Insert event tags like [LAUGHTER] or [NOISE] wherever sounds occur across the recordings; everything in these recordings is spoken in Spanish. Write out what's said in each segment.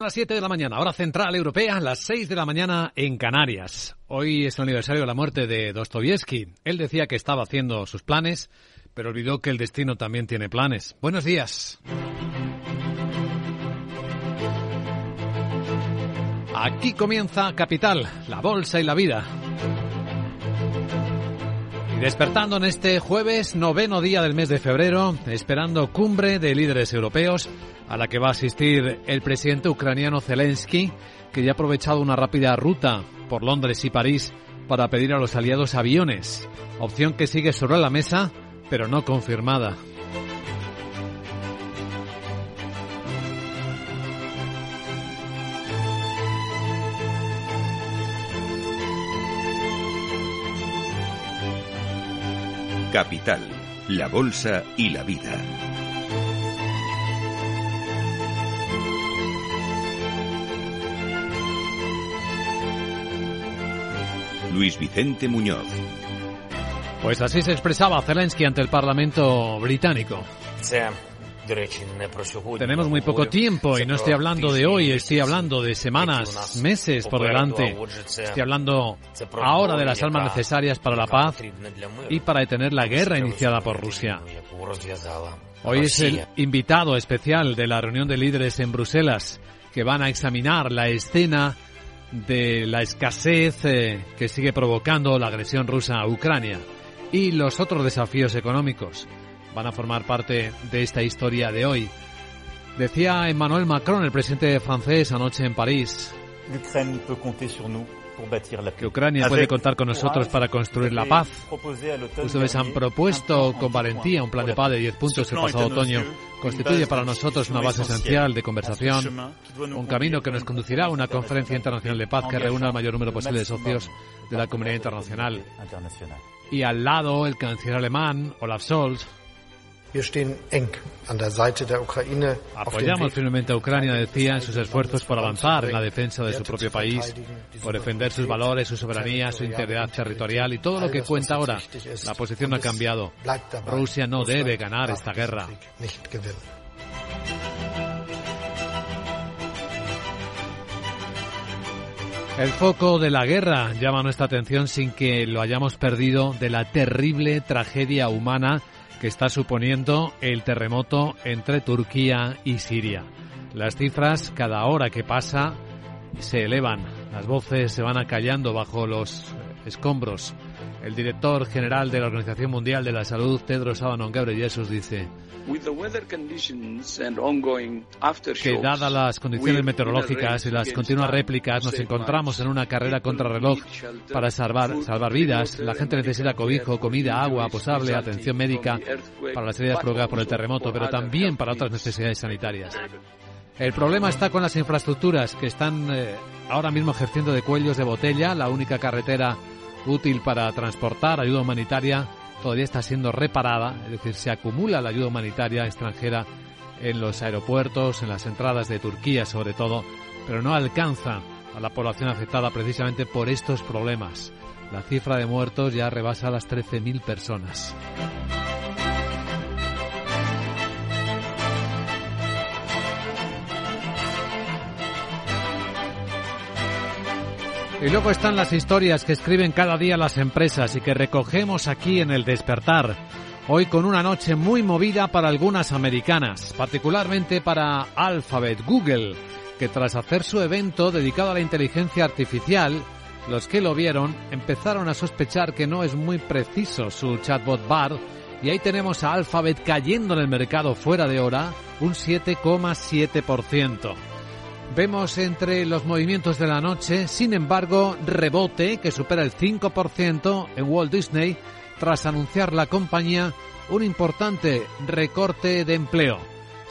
A las 7 de la mañana, hora central europea, las 6 de la mañana en Canarias. Hoy es el aniversario de la muerte de Dostoyevsky. Él decía que estaba haciendo sus planes, pero olvidó que el destino también tiene planes. Buenos días. Aquí comienza Capital, la bolsa y la vida. Despertando en este jueves, noveno día del mes de febrero, esperando cumbre de líderes europeos a la que va a asistir el presidente ucraniano Zelensky, que ya ha aprovechado una rápida ruta por Londres y París para pedir a los aliados aviones, opción que sigue sobre la mesa, pero no confirmada. Capital, la Bolsa y la Vida. Luis Vicente Muñoz. Pues así se expresaba Zelensky ante el Parlamento británico. Tenemos muy poco tiempo y no estoy hablando de hoy, estoy hablando de semanas, meses por delante. Estoy hablando ahora de las armas necesarias para la paz y para detener la guerra iniciada por Rusia. Hoy es el invitado especial de la reunión de líderes en Bruselas que van a examinar la escena de la escasez eh, que sigue provocando la agresión rusa a Ucrania y los otros desafíos económicos van a formar parte de esta historia de hoy. Decía Emmanuel Macron, el presidente francés, anoche en París que Ucrania puede contar con nosotros para construir la paz. Ustedes han propuesto con valentía un plan de paz de 10 puntos el pasado otoño. Constituye para nosotros una base esencial de conversación, un camino que nos conducirá a una conferencia internacional de paz que reúna el mayor número posible de socios de la comunidad internacional. Y al lado, el canciller alemán, Olaf Scholz, Apoyamos firmemente a Ucrania, decía, en sus esfuerzos por avanzar en la defensa de su propio país, por defender sus valores, su soberanía, su integridad territorial y todo lo que cuenta ahora. La posición no ha cambiado. Rusia no debe ganar esta guerra. El foco de la guerra llama nuestra atención sin que lo hayamos perdido de la terrible tragedia humana que está suponiendo el terremoto entre Turquía y Siria. Las cifras cada hora que pasa se elevan, las voces se van acallando bajo los escombros. El director general de la Organización Mundial de la Salud, Tedros Adhanom Ghebreyesus, dice que dadas las condiciones meteorológicas y las continuas réplicas nos encontramos en una carrera contrarreloj para salvar, salvar vidas. La gente necesita cobijo, comida, agua posable, atención médica para las heridas provocadas por el terremoto, pero también para otras necesidades sanitarias. El problema está con las infraestructuras que están eh, ahora mismo ejerciendo de cuellos de botella. La única carretera útil para transportar ayuda humanitaria todavía está siendo reparada, es decir, se acumula la ayuda humanitaria extranjera en los aeropuertos, en las entradas de Turquía sobre todo, pero no alcanza a la población afectada precisamente por estos problemas. La cifra de muertos ya rebasa las 13.000 personas. Y luego están las historias que escriben cada día las empresas y que recogemos aquí en el despertar. Hoy con una noche muy movida para algunas americanas, particularmente para Alphabet, Google, que tras hacer su evento dedicado a la inteligencia artificial, los que lo vieron empezaron a sospechar que no es muy preciso su chatbot BAR y ahí tenemos a Alphabet cayendo en el mercado fuera de hora un 7,7%. Vemos entre los movimientos de la noche, sin embargo, rebote que supera el 5% en Walt Disney tras anunciar la compañía un importante recorte de empleo.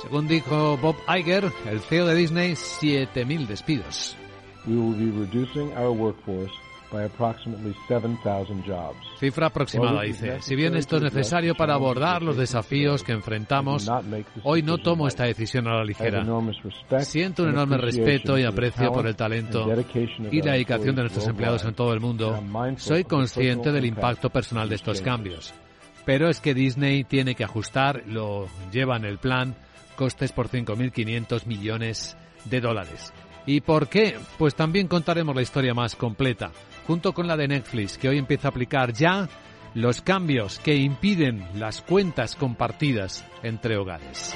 Según dijo Bob Iger, el CEO de Disney, 7.000 despidos. Cifra aproximada, dice. Si bien esto es necesario para abordar los desafíos que enfrentamos, hoy no tomo esta decisión a la ligera. Siento un enorme respeto y aprecio por el talento y la dedicación de nuestros empleados en todo el mundo. Soy consciente del impacto personal de estos cambios. Pero es que Disney tiene que ajustar, lo lleva en el plan, costes por 5.500 millones de dólares. ¿Y por qué? Pues también contaremos la historia más completa, junto con la de Netflix, que hoy empieza a aplicar ya los cambios que impiden las cuentas compartidas entre hogares.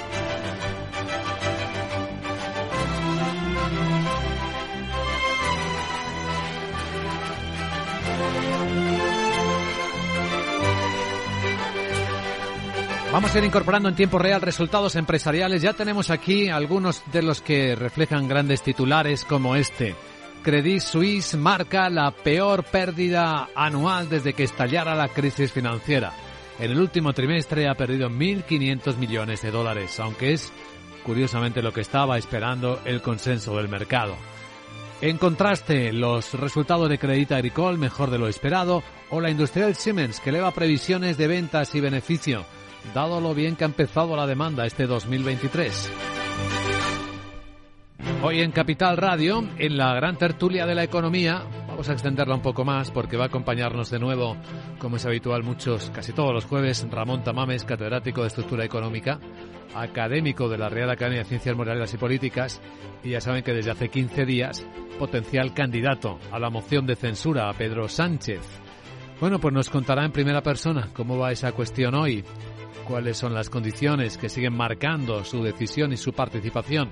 Vamos a ir incorporando en tiempo real resultados empresariales. Ya tenemos aquí algunos de los que reflejan grandes titulares como este. Credit Suisse marca la peor pérdida anual desde que estallara la crisis financiera. En el último trimestre ha perdido 1.500 millones de dólares, aunque es curiosamente lo que estaba esperando el consenso del mercado. En contraste, los resultados de Credit Agricole mejor de lo esperado o la industrial Siemens que eleva previsiones de ventas y beneficio dado lo bien que ha empezado la demanda este 2023. Hoy en Capital Radio, en la gran tertulia de la economía, vamos a extenderla un poco más porque va a acompañarnos de nuevo, como es habitual muchos, casi todos los jueves, Ramón Tamames, catedrático de Estructura Económica, académico de la Real Academia de Ciencias Morales y Políticas, y ya saben que desde hace 15 días, potencial candidato a la moción de censura a Pedro Sánchez. Bueno, pues nos contará en primera persona cómo va esa cuestión hoy cuáles son las condiciones que siguen marcando su decisión y su participación.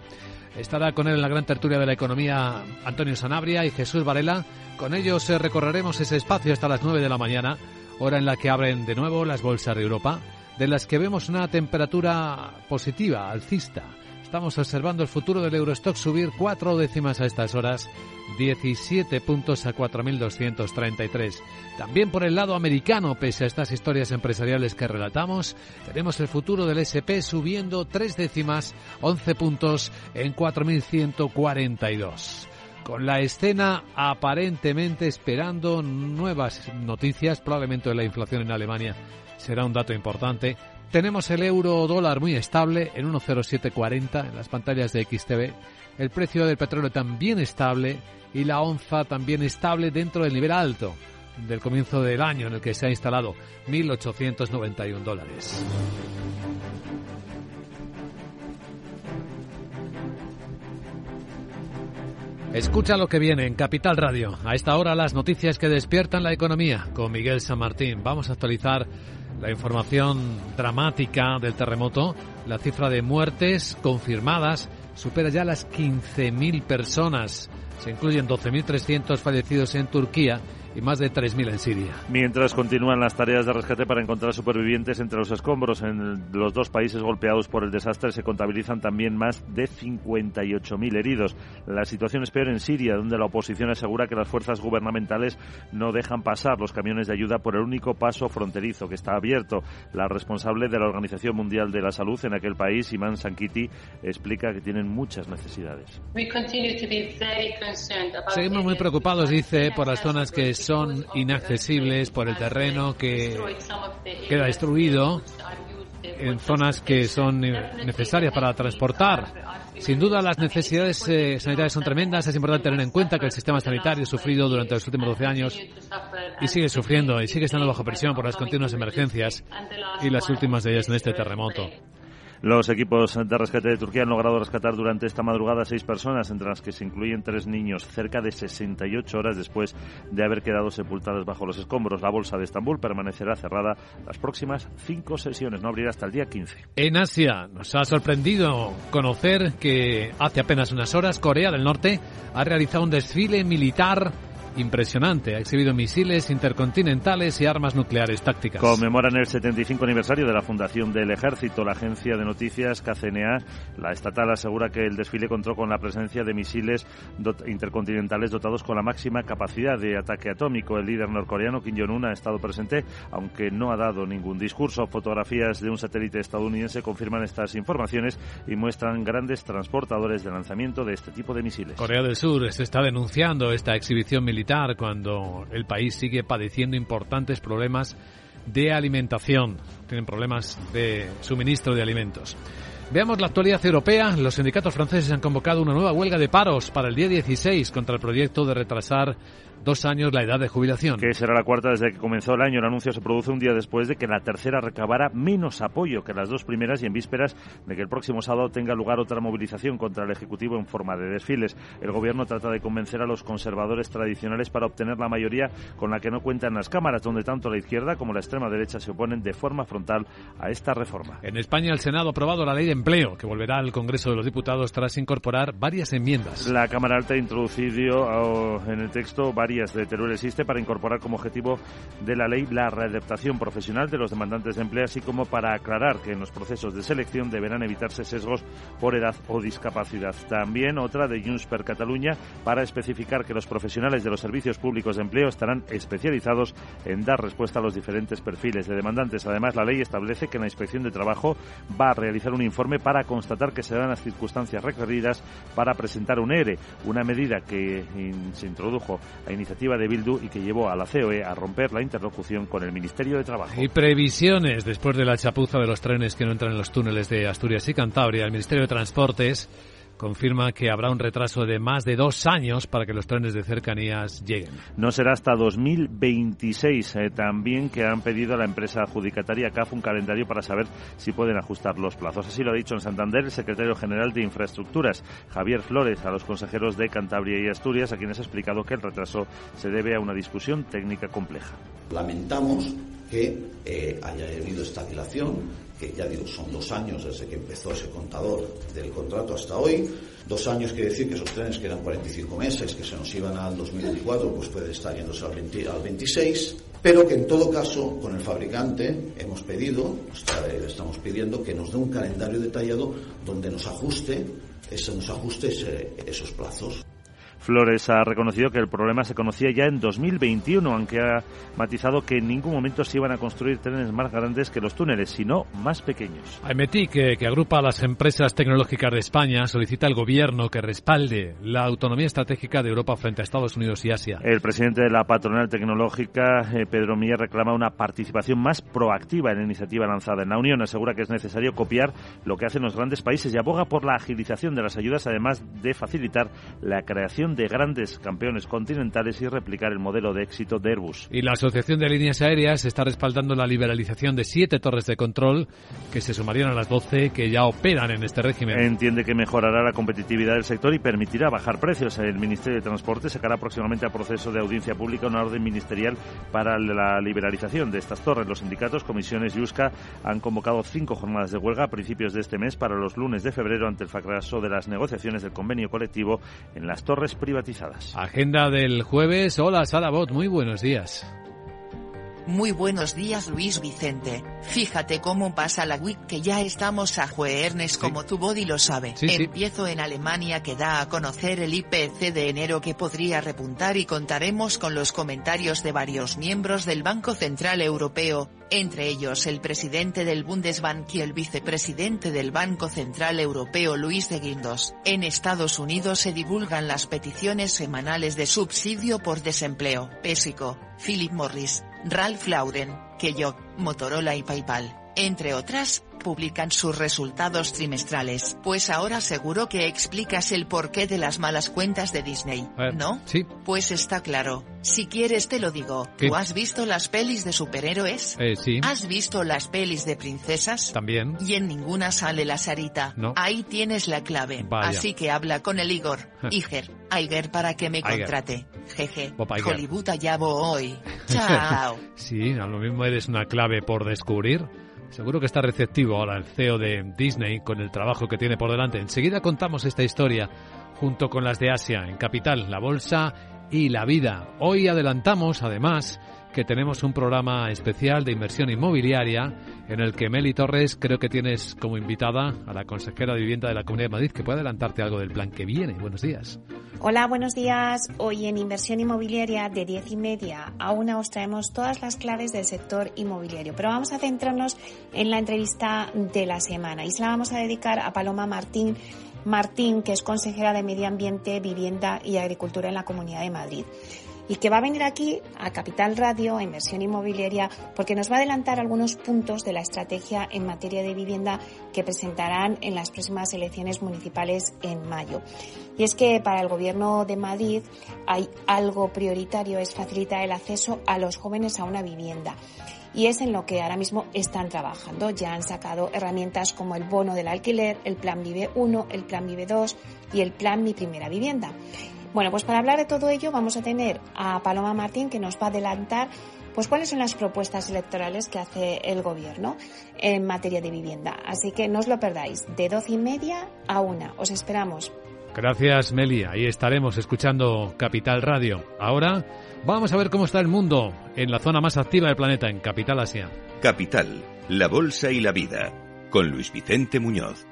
Estará con él en la gran tertulia de la economía Antonio Sanabria y Jesús Varela. Con ellos eh, recorreremos ese espacio hasta las 9 de la mañana, hora en la que abren de nuevo las bolsas de Europa, de las que vemos una temperatura positiva, alcista. Estamos observando el futuro del Eurostock subir cuatro décimas a estas horas, 17 puntos a 4.233. También por el lado americano, pese a estas historias empresariales que relatamos, tenemos el futuro del SP subiendo tres décimas, 11 puntos en 4.142 con la escena aparentemente esperando nuevas noticias, probablemente la inflación en Alemania será un dato importante, tenemos el euro dólar muy estable en 1,0740 en las pantallas de XTV. El precio del petróleo también estable y la onza también estable dentro del nivel alto del comienzo del año en el que se ha instalado 1.891 dólares. Escucha lo que viene en Capital Radio. A esta hora las noticias que despiertan la economía con Miguel San Martín. Vamos a actualizar la información dramática del terremoto, la cifra de muertes confirmadas supera ya las 15.000 personas. Se incluyen 12.300 fallecidos en Turquía y más de 3.000 en Siria. Mientras continúan las tareas de rescate para encontrar supervivientes entre los escombros en los dos países golpeados por el desastre, se contabilizan también más de 58.000 heridos. La situación es peor en Siria, donde la oposición asegura que las fuerzas gubernamentales no dejan pasar los camiones de ayuda por el único paso fronterizo que está abierto. La responsable de la Organización Mundial de la Salud en aquel país, Iman Sankiti, explica que tienen muchas necesidades. Seguimos muy preocupados, dice, por las zonas que son inaccesibles por el terreno que queda destruido en zonas que son necesarias para transportar. Sin duda las necesidades eh, sanitarias son tremendas. Es importante tener en cuenta que el sistema sanitario ha sufrido durante los últimos 12 años y sigue sufriendo y sigue estando bajo presión por las continuas emergencias y las últimas de ellas en este terremoto. Los equipos de rescate de Turquía han logrado rescatar durante esta madrugada seis personas, entre las que se incluyen tres niños, cerca de 68 horas después de haber quedado sepultadas bajo los escombros. La bolsa de Estambul permanecerá cerrada las próximas cinco sesiones, no abrirá hasta el día 15. En Asia nos ha sorprendido conocer que hace apenas unas horas Corea del Norte ha realizado un desfile militar impresionante. Ha exhibido misiles intercontinentales y armas nucleares tácticas. Conmemoran el 75 aniversario de la fundación del ejército. La agencia de noticias KCNA, la estatal, asegura que el desfile contó con la presencia de misiles intercontinentales dotados con la máxima capacidad de ataque atómico. El líder norcoreano Kim Jong-un ha estado presente, aunque no ha dado ningún discurso. Fotografías de un satélite estadounidense confirman estas informaciones y muestran grandes transportadores de lanzamiento de este tipo de misiles. Corea del Sur se está denunciando esta exhibición militar cuando el país sigue padeciendo importantes problemas de alimentación. Tienen problemas de suministro de alimentos. Veamos la actualidad europea. Los sindicatos franceses han convocado una nueva huelga de paros para el día 16 contra el proyecto de retrasar dos años la edad de jubilación. Que será la cuarta desde que comenzó el año. El anuncio se produce un día después de que la tercera recabara menos apoyo que las dos primeras y en vísperas de que el próximo sábado tenga lugar otra movilización contra el Ejecutivo en forma de desfiles. El Gobierno trata de convencer a los conservadores tradicionales para obtener la mayoría con la que no cuentan las cámaras, donde tanto la izquierda como la extrema derecha se oponen de forma frontal a esta reforma. En España, el Senado ha aprobado la ley de empleo, que volverá al Congreso de los Diputados tras incorporar varias enmiendas. La Cámara Alta ha introducido en el texto varias de Teruel existe para incorporar como objetivo de la ley la readaptación profesional de los demandantes de empleo, así como para aclarar que en los procesos de selección deberán evitarse sesgos por edad o discapacidad. También otra de Junts per Cataluña para especificar que los profesionales de los servicios públicos de empleo estarán especializados en dar respuesta a los diferentes perfiles de demandantes. Además, la ley establece que la Inspección de Trabajo va a realizar un informe para constatar que se dan las circunstancias requeridas para presentar un ERE, una medida que se introdujo a iniciativa de Bildu y que llevó a la COE a romper la interlocución con el Ministerio de Trabajo. Y previsiones después de la chapuza de los trenes que no entran en los túneles de Asturias y Cantabria. El Ministerio de Transportes confirma que habrá un retraso de más de dos años para que los trenes de cercanías lleguen. No será hasta 2026. Eh, también que han pedido a la empresa adjudicataria CAF un calendario para saber si pueden ajustar los plazos. Así lo ha dicho en Santander el secretario general de Infraestructuras, Javier Flores, a los consejeros de Cantabria y Asturias, a quienes ha explicado que el retraso se debe a una discusión técnica compleja. Lamentamos que eh, haya habido esta dilación que ya digo, son dos años desde que empezó ese contador del contrato hasta hoy. Dos años quiere decir que esos trenes que eran 45 meses, que se nos iban al 2024, pues puede estar yéndose al, 26. Pero que en todo caso, con el fabricante hemos pedido, estamos pidiendo que nos dé un calendario detallado donde nos ajuste, ese, nos ajuste esos plazos. Flores ha reconocido que el problema se conocía ya en 2021, aunque ha matizado que en ningún momento se iban a construir trenes más grandes que los túneles, sino más pequeños. AEMETIC, que, que agrupa a las empresas tecnológicas de España, solicita al gobierno que respalde la autonomía estratégica de Europa frente a Estados Unidos y Asia. El presidente de la patronal tecnológica, eh, Pedro Milla, reclama una participación más proactiva en la iniciativa lanzada en la Unión. Asegura que es necesario copiar lo que hacen los grandes países y aboga por la agilización de las ayudas, además de facilitar la creación de grandes campeones continentales y replicar el modelo de éxito de Airbus. Y la Asociación de Líneas Aéreas está respaldando la liberalización de siete torres de control que se sumarían a las 12 que ya operan en este régimen. Entiende que mejorará la competitividad del sector y permitirá bajar precios. El Ministerio de Transporte sacará próximamente a proceso de audiencia pública una orden ministerial para la liberalización de estas torres. Los sindicatos, comisiones y USCA han convocado cinco jornadas de huelga a principios de este mes para los lunes de febrero ante el fracaso de las negociaciones del convenio colectivo en las torres privatizadas. Agenda del jueves. Hola, Sara Bot, muy buenos días. Muy buenos días Luis Vicente, fíjate cómo pasa la week que ya estamos a jueves como tu body lo sabe. Empiezo en Alemania que da a conocer el IPC de enero que podría repuntar y contaremos con los comentarios de varios miembros del Banco Central Europeo, entre ellos el presidente del Bundesbank y el vicepresidente del Banco Central Europeo Luis de Guindos. En Estados Unidos se divulgan las peticiones semanales de subsidio por desempleo. Pésico, Philip Morris, Ralph Lauren, Kellogg, Motorola y PayPal, entre otras, publican sus resultados trimestrales. Pues ahora seguro que explicas el porqué de las malas cuentas de Disney, ¿no? Sí. Pues está claro. Si quieres te lo digo. ¿Tú has visto las pelis de superhéroes? Eh, sí. ¿Has visto las pelis de princesas? También. Y en ninguna sale la Sarita. No. Ahí tienes la clave. Así que habla con el Igor, Iger, Iger para que me contrate. Jeje. Hollywood allá voy. [LAUGHS] Chao. sí, a lo mismo eres una clave por descubrir. Seguro que está receptivo ahora el CEO de Disney con el trabajo que tiene por delante. Enseguida contamos esta historia junto con las de Asia, en Capital, la Bolsa y la Vida. Hoy adelantamos, además, que tenemos un programa especial de inversión inmobiliaria en el que Meli Torres creo que tienes como invitada a la consejera de vivienda de la Comunidad de Madrid que puede adelantarte algo del plan que viene. Buenos días. Hola, buenos días. Hoy en inversión inmobiliaria de diez y media a una os traemos todas las claves del sector inmobiliario. Pero vamos a centrarnos en la entrevista de la semana y se la vamos a dedicar a Paloma Martín Martín, que es consejera de Medio Ambiente, Vivienda y Agricultura en la Comunidad de Madrid. Y que va a venir aquí a Capital Radio, a Inversión Inmobiliaria, porque nos va a adelantar algunos puntos de la estrategia en materia de vivienda que presentarán en las próximas elecciones municipales en mayo. Y es que para el Gobierno de Madrid hay algo prioritario, es facilitar el acceso a los jóvenes a una vivienda y es en lo que ahora mismo están trabajando. Ya han sacado herramientas como el bono del alquiler, el plan Vive 1, el plan Vive 2 y el plan Mi Primera Vivienda. Bueno, pues para hablar de todo ello vamos a tener a Paloma Martín que nos va a adelantar pues cuáles son las propuestas electorales que hace el gobierno en materia de vivienda. Así que no os lo perdáis, de doce y media a una. Os esperamos. Gracias, Meli. Ahí estaremos escuchando Capital Radio. Ahora vamos a ver cómo está el mundo en la zona más activa del planeta, en Capital Asia. Capital, la Bolsa y la Vida, con Luis Vicente Muñoz.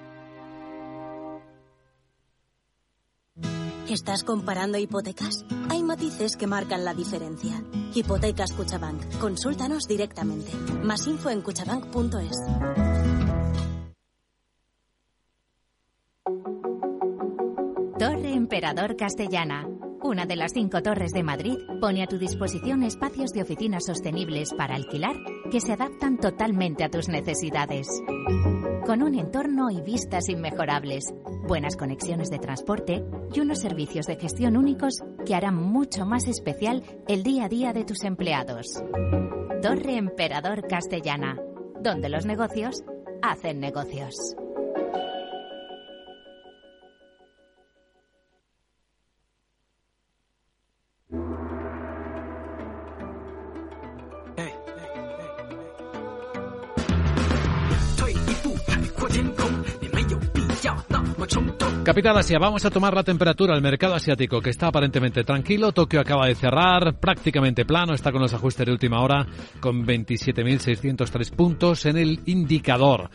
¿Estás comparando hipotecas? Hay matices que marcan la diferencia. Hipotecas Cuchabank. Consúltanos directamente. Más info en cuchabank.es. Torre Emperador Castellana. Una de las cinco torres de Madrid pone a tu disposición espacios de oficinas sostenibles para alquilar que se adaptan totalmente a tus necesidades con un entorno y vistas inmejorables, buenas conexiones de transporte y unos servicios de gestión únicos que harán mucho más especial el día a día de tus empleados. Torre Emperador Castellana, donde los negocios hacen negocios. Capital Asia, vamos a tomar la temperatura al mercado asiático que está aparentemente tranquilo. Tokio acaba de cerrar prácticamente plano, está con los ajustes de última hora con 27.603 puntos en el indicador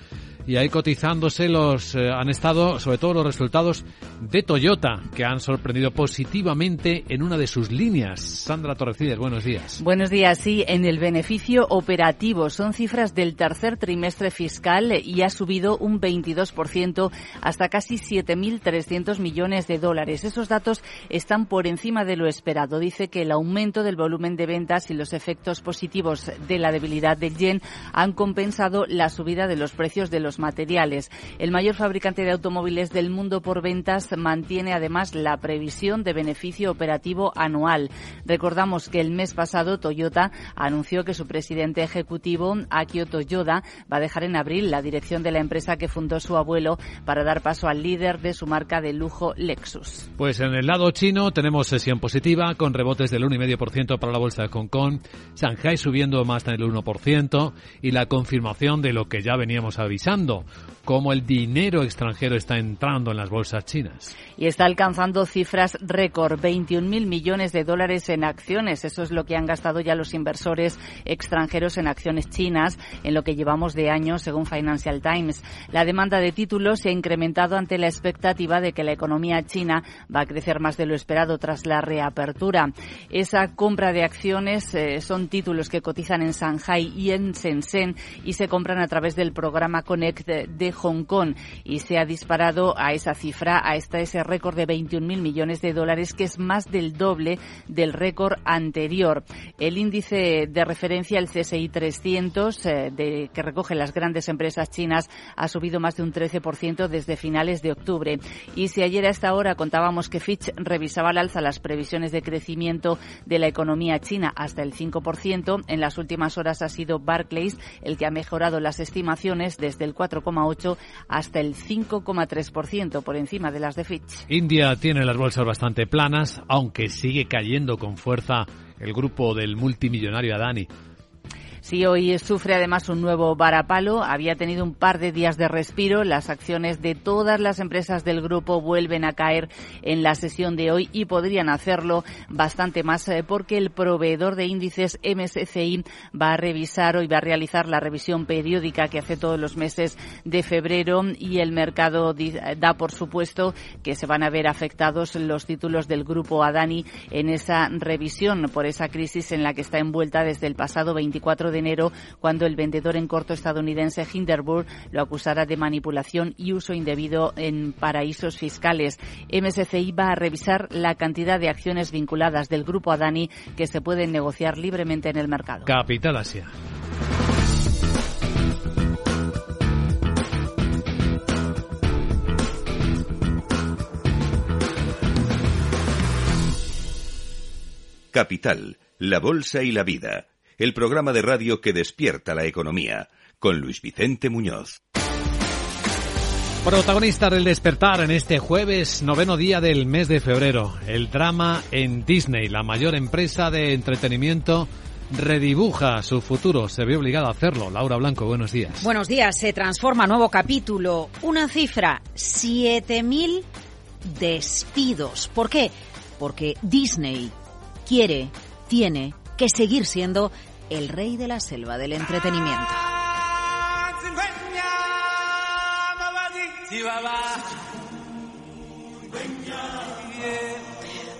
y ahí cotizándose los eh, han estado sobre todo los resultados de Toyota que han sorprendido positivamente en una de sus líneas. Sandra Torrecides, buenos días. Buenos días, sí, en el beneficio operativo son cifras del tercer trimestre fiscal y ha subido un 22% hasta casi 7.300 millones de dólares. Esos datos están por encima de lo esperado. Dice que el aumento del volumen de ventas y los efectos positivos de la debilidad del yen han compensado la subida de los precios de los materiales. El mayor fabricante de automóviles del mundo por ventas mantiene además la previsión de beneficio operativo anual. Recordamos que el mes pasado Toyota anunció que su presidente ejecutivo, Akio Toyoda, va a dejar en abril la dirección de la empresa que fundó su abuelo para dar paso al líder de su marca de lujo Lexus. Pues en el lado chino tenemos sesión positiva con rebotes del 1,5% para la bolsa de Hong Kong, Shanghai subiendo más del 1% y la confirmación de lo que ya veníamos avisando Fernando cómo el dinero extranjero está entrando en las bolsas chinas. Y está alcanzando cifras récord, 21.000 millones de dólares en acciones. Eso es lo que han gastado ya los inversores extranjeros en acciones chinas en lo que llevamos de año, según Financial Times. La demanda de títulos se ha incrementado ante la expectativa de que la economía china va a crecer más de lo esperado tras la reapertura. Esa compra de acciones eh, son títulos que cotizan en Shanghai y en Shenzhen y se compran a través del programa Connect de Hong Kong y se ha disparado a esa cifra, a esta, ese récord de 21.000 millones de dólares, que es más del doble del récord anterior. El índice de referencia, el CSI 300, eh, de, que recoge las grandes empresas chinas, ha subido más de un 13% desde finales de octubre. Y si ayer a esta hora contábamos que Fitch revisaba al alza las previsiones de crecimiento de la economía china hasta el 5%, en las últimas horas ha sido Barclays el que ha mejorado las estimaciones desde el 4,8 hasta el 5,3% por encima de las de Fitch. India tiene las bolsas bastante planas, aunque sigue cayendo con fuerza el grupo del multimillonario Adani. Sí, hoy sufre además un nuevo varapalo. Había tenido un par de días de respiro. Las acciones de todas las empresas del grupo vuelven a caer en la sesión de hoy y podrían hacerlo bastante más eh, porque el proveedor de índices MSCI va a revisar hoy va a realizar la revisión periódica que hace todos los meses de febrero y el mercado da por supuesto que se van a ver afectados los títulos del grupo Adani en esa revisión por esa crisis en la que está envuelta desde el pasado 24 de de enero cuando el vendedor en corto estadounidense Hinderburg lo acusara de manipulación y uso indebido en paraísos fiscales. MSCI va a revisar la cantidad de acciones vinculadas del grupo Adani que se pueden negociar libremente en el mercado. Capital Asia. Capital, la Bolsa y la Vida, el programa de radio que despierta la economía, con Luis Vicente Muñoz. Protagonista del despertar en este jueves, noveno día del mes de febrero. El drama en Disney, la mayor empresa de entretenimiento redibuja su futuro. Se ve obligada a hacerlo. Laura Blanco, buenos días. Buenos días. Se transforma nuevo capítulo. Una cifra, 7.000 despidos. ¿Por qué? Porque Disney quiere, tiene que seguir siendo el rey de la selva del entretenimiento.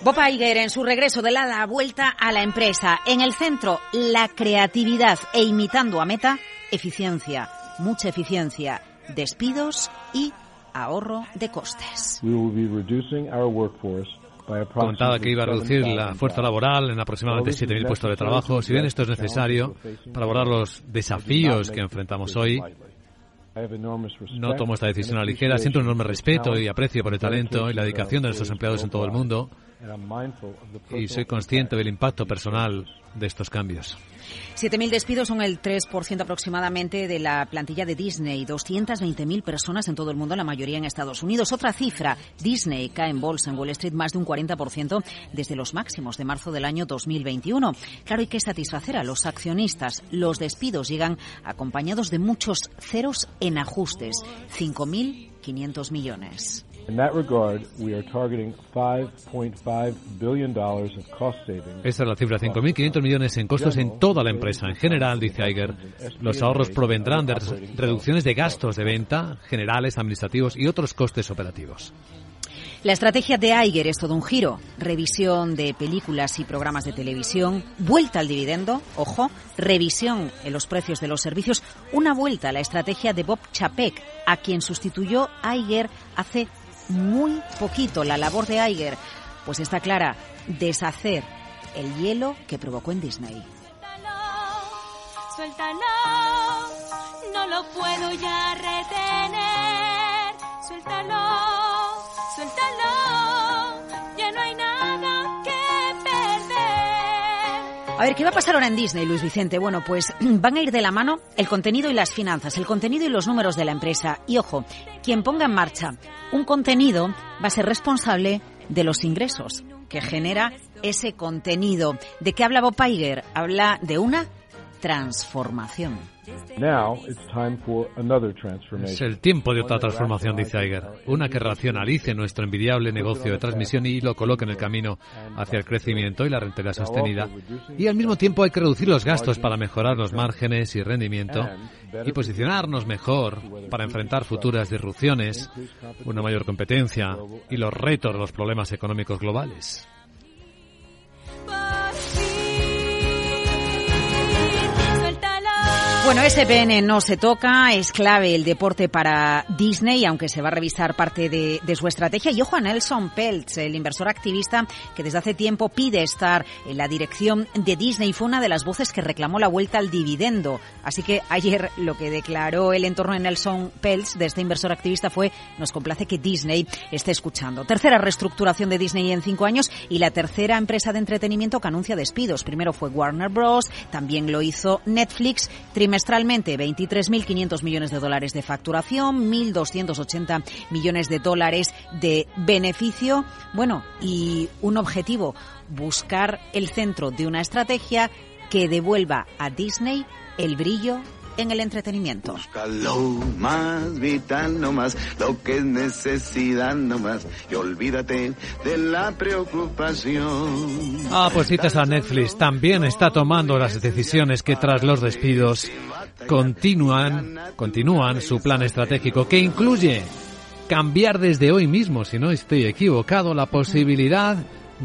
Bob Iger en su regreso de la vuelta a la empresa. En el centro, la creatividad e imitando a Meta, eficiencia, mucha eficiencia, despidos y ahorro de costes. Contaba que iba a reducir la fuerza laboral en aproximadamente 7.000 puestos de trabajo. Si bien esto es necesario para abordar los desafíos que enfrentamos hoy, no tomo esta decisión a la ligera. Siento un enorme respeto y aprecio por el talento y la dedicación de nuestros empleados en todo el mundo y soy consciente del impacto personal de estos cambios. 7.000 despidos son el 3% aproximadamente de la plantilla de Disney. 220.000 personas en todo el mundo, la mayoría en Estados Unidos. Otra cifra, Disney cae en bolsa en Wall Street más de un 40% desde los máximos de marzo del año 2021. Claro, hay que satisfacer a los accionistas. Los despidos llegan acompañados de muchos ceros en ajustes. 5.500 millones. Esta es la cifra, 5.500 millones en costos en toda la empresa. En general, dice Iger, los ahorros provendrán de reducciones de gastos de venta, generales, administrativos y otros costes operativos. La estrategia de Iger es todo un giro. Revisión de películas y programas de televisión, vuelta al dividendo, ojo, revisión en los precios de los servicios, una vuelta a la estrategia de Bob Chapek, a quien sustituyó Iger hace muy poquito la labor de Iger, pues está clara, deshacer el hielo que provocó en Disney. Suéltalo, no lo puedo ya retener. Suéltalo, suéltalo, A ver, ¿qué va a pasar ahora en Disney, Luis Vicente? Bueno, pues [CLEARS THROAT] van a ir de la mano el contenido y las finanzas, el contenido y los números de la empresa. Y ojo, quien ponga en marcha un contenido va a ser responsable de los ingresos que genera ese contenido. ¿De qué habla Bob? Habla de una transformación. Es el tiempo de otra transformación, dice Iger. Una que racionalice nuestro envidiable negocio de transmisión y lo coloque en el camino hacia el crecimiento y la rentabilidad sostenida. Y al mismo tiempo hay que reducir los gastos para mejorar los márgenes y rendimiento y posicionarnos mejor para enfrentar futuras disrupciones, una mayor competencia y los retos de los problemas económicos globales. Bueno, SPN no se toca, es clave el deporte para Disney, aunque se va a revisar parte de, su estrategia. Y ojo a Nelson Peltz, el inversor activista que desde hace tiempo pide estar en la dirección de Disney. Fue una de las voces que reclamó la vuelta al dividendo. Así que ayer lo que declaró el entorno de Nelson Peltz, de este inversor activista, fue nos complace que Disney esté escuchando. Tercera reestructuración de Disney en cinco años y la tercera empresa de entretenimiento que anuncia despidos. Primero fue Warner Bros., también lo hizo Netflix trimestralmente 23.500 millones de dólares de facturación, 1.280 millones de dólares de beneficio. Bueno, y un objetivo, buscar el centro de una estrategia que devuelva a Disney el brillo en el entretenimiento. Lo más vital no más, lo que es necesidad y olvídate de la preocupación. Ah, pues citas a Netflix, también está tomando las decisiones que tras los despidos continúan, continúan su plan estratégico que incluye cambiar desde hoy mismo, si no estoy equivocado, la posibilidad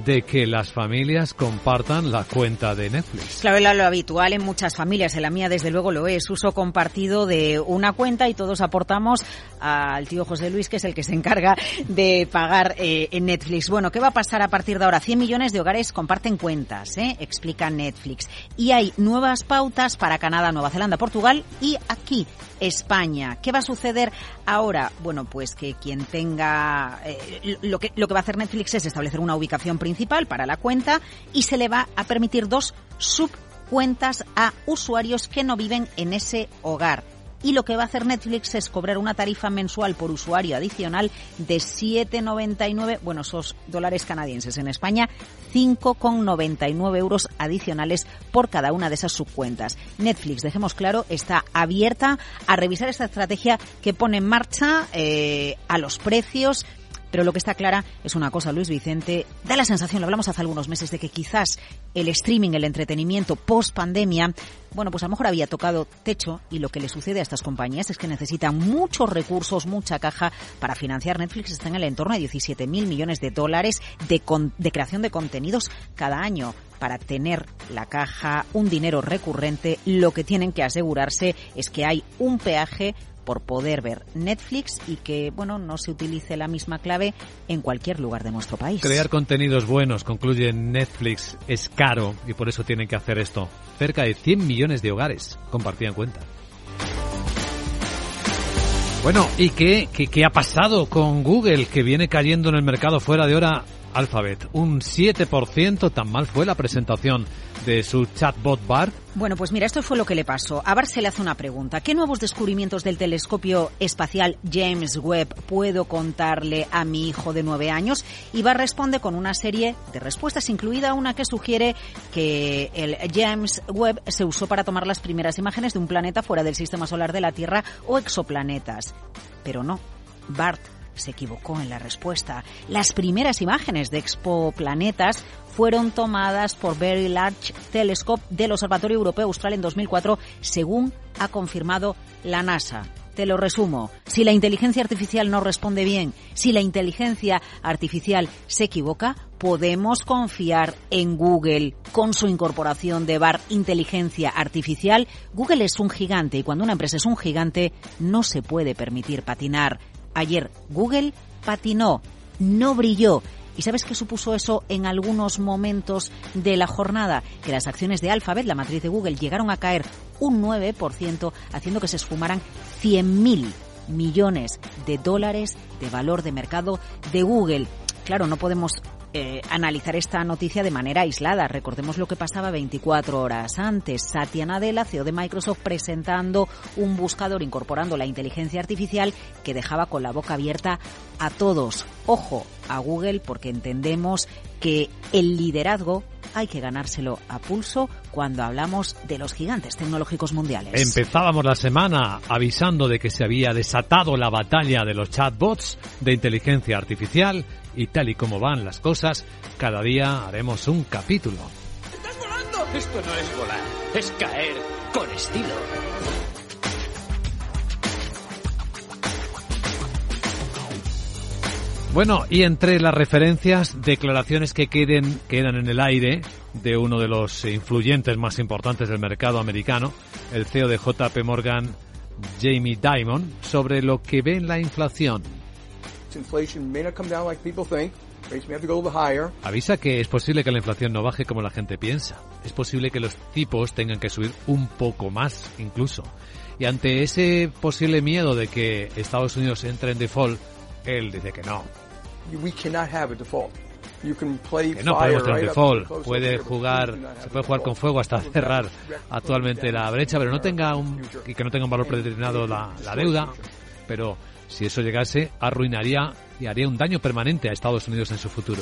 de que las familias compartan la cuenta de Netflix. Claro, lo habitual en muchas familias, en la mía desde luego lo es, uso compartido de una cuenta y todos aportamos al tío José Luis, que es el que se encarga de pagar eh, en Netflix. Bueno, ¿qué va a pasar a partir de ahora? 100 millones de hogares comparten cuentas, ¿eh? explica Netflix. Y hay nuevas pautas para Canadá, Nueva Zelanda, Portugal y aquí, España. ¿Qué va a suceder ahora? Bueno, pues que quien tenga... Eh, lo, que, lo que va a hacer Netflix es establecer una ubicación principal para la cuenta y se le va a permitir dos subcuentas a usuarios que no viven en ese hogar y lo que va a hacer Netflix es cobrar una tarifa mensual por usuario adicional de 7,99, bueno, esos dólares canadienses en España, 5,99 euros adicionales por cada una de esas subcuentas. Netflix, dejemos claro, está abierta a revisar esta estrategia que pone en marcha eh, a los precios pero lo que está clara es una cosa, Luis Vicente, da la sensación, lo hablamos hace algunos meses, de que quizás el streaming, el entretenimiento post pandemia, bueno, pues a lo mejor había tocado techo y lo que le sucede a estas compañías es que necesitan muchos recursos, mucha caja para financiar. Netflix está en el entorno de 17 mil millones de dólares de, de creación de contenidos cada año para tener la caja, un dinero recurrente, lo que tienen que asegurarse es que hay un peaje por poder ver Netflix y que, bueno, no se utilice la misma clave en cualquier lugar de nuestro país. Crear contenidos buenos, concluye Netflix, es caro y por eso tienen que hacer esto. Cerca de 100 millones de hogares compartían cuenta. Bueno, ¿y qué, qué, qué ha pasado con Google que viene cayendo en el mercado fuera de hora Alphabet. Un 7%, tan mal fue la presentación de su chatbot BART. Bueno, pues mira, esto fue lo que le pasó. A Bart se le hace una pregunta. ¿Qué nuevos descubrimientos del telescopio espacial James Webb puedo contarle a mi hijo de nueve años? Y Bart responde con una serie de respuestas, incluida una que sugiere que el James Webb se usó para tomar las primeras imágenes de un planeta fuera del sistema solar de la Tierra o exoplanetas. Pero no. Bart se equivocó en la respuesta. Las primeras imágenes de exoplanetas fueron tomadas por Very Large Telescope del Observatorio Europeo Austral en 2004, según ha confirmado la NASA. Te lo resumo. Si la inteligencia artificial no responde bien, si la inteligencia artificial se equivoca, podemos confiar en Google. Con su incorporación de VAR Inteligencia Artificial, Google es un gigante y cuando una empresa es un gigante no se puede permitir patinar. Ayer Google patinó, no brilló. ¿Y sabes qué supuso eso en algunos momentos de la jornada? Que las acciones de Alphabet, la matriz de Google, llegaron a caer un 9%, haciendo que se esfumaran 100.000 millones de dólares de valor de mercado de Google. Claro, no podemos eh, analizar esta noticia de manera aislada. Recordemos lo que pasaba 24 horas antes. Satya Nadella, CEO de Microsoft, presentando un buscador incorporando la inteligencia artificial que dejaba con la boca abierta a todos. Ojo a Google porque entendemos que el liderazgo hay que ganárselo a pulso cuando hablamos de los gigantes tecnológicos mundiales. Empezábamos la semana avisando de que se había desatado la batalla de los chatbots de inteligencia artificial y tal y como van las cosas, cada día haremos un capítulo. ¡Estás volando! Esto no es volar, es caer con estilo. Bueno, y entre las referencias, declaraciones que queden, quedan en el aire de uno de los influyentes más importantes del mercado americano, el CEO de JP Morgan, Jamie Dimon, sobre lo que ve en la inflación. Avisa que es posible que la inflación no baje como la gente piensa. Es posible que los tipos tengan que subir un poco más incluso. Y ante ese posible miedo de que Estados Unidos entre en default, él dice que no. Que no podemos tener default. Puede jugar, se puede jugar con fuego hasta cerrar actualmente la brecha, pero no tenga un, y que no tenga un valor predeterminado la, la deuda. Pero si eso llegase, arruinaría y haría un daño permanente a Estados Unidos en su futuro.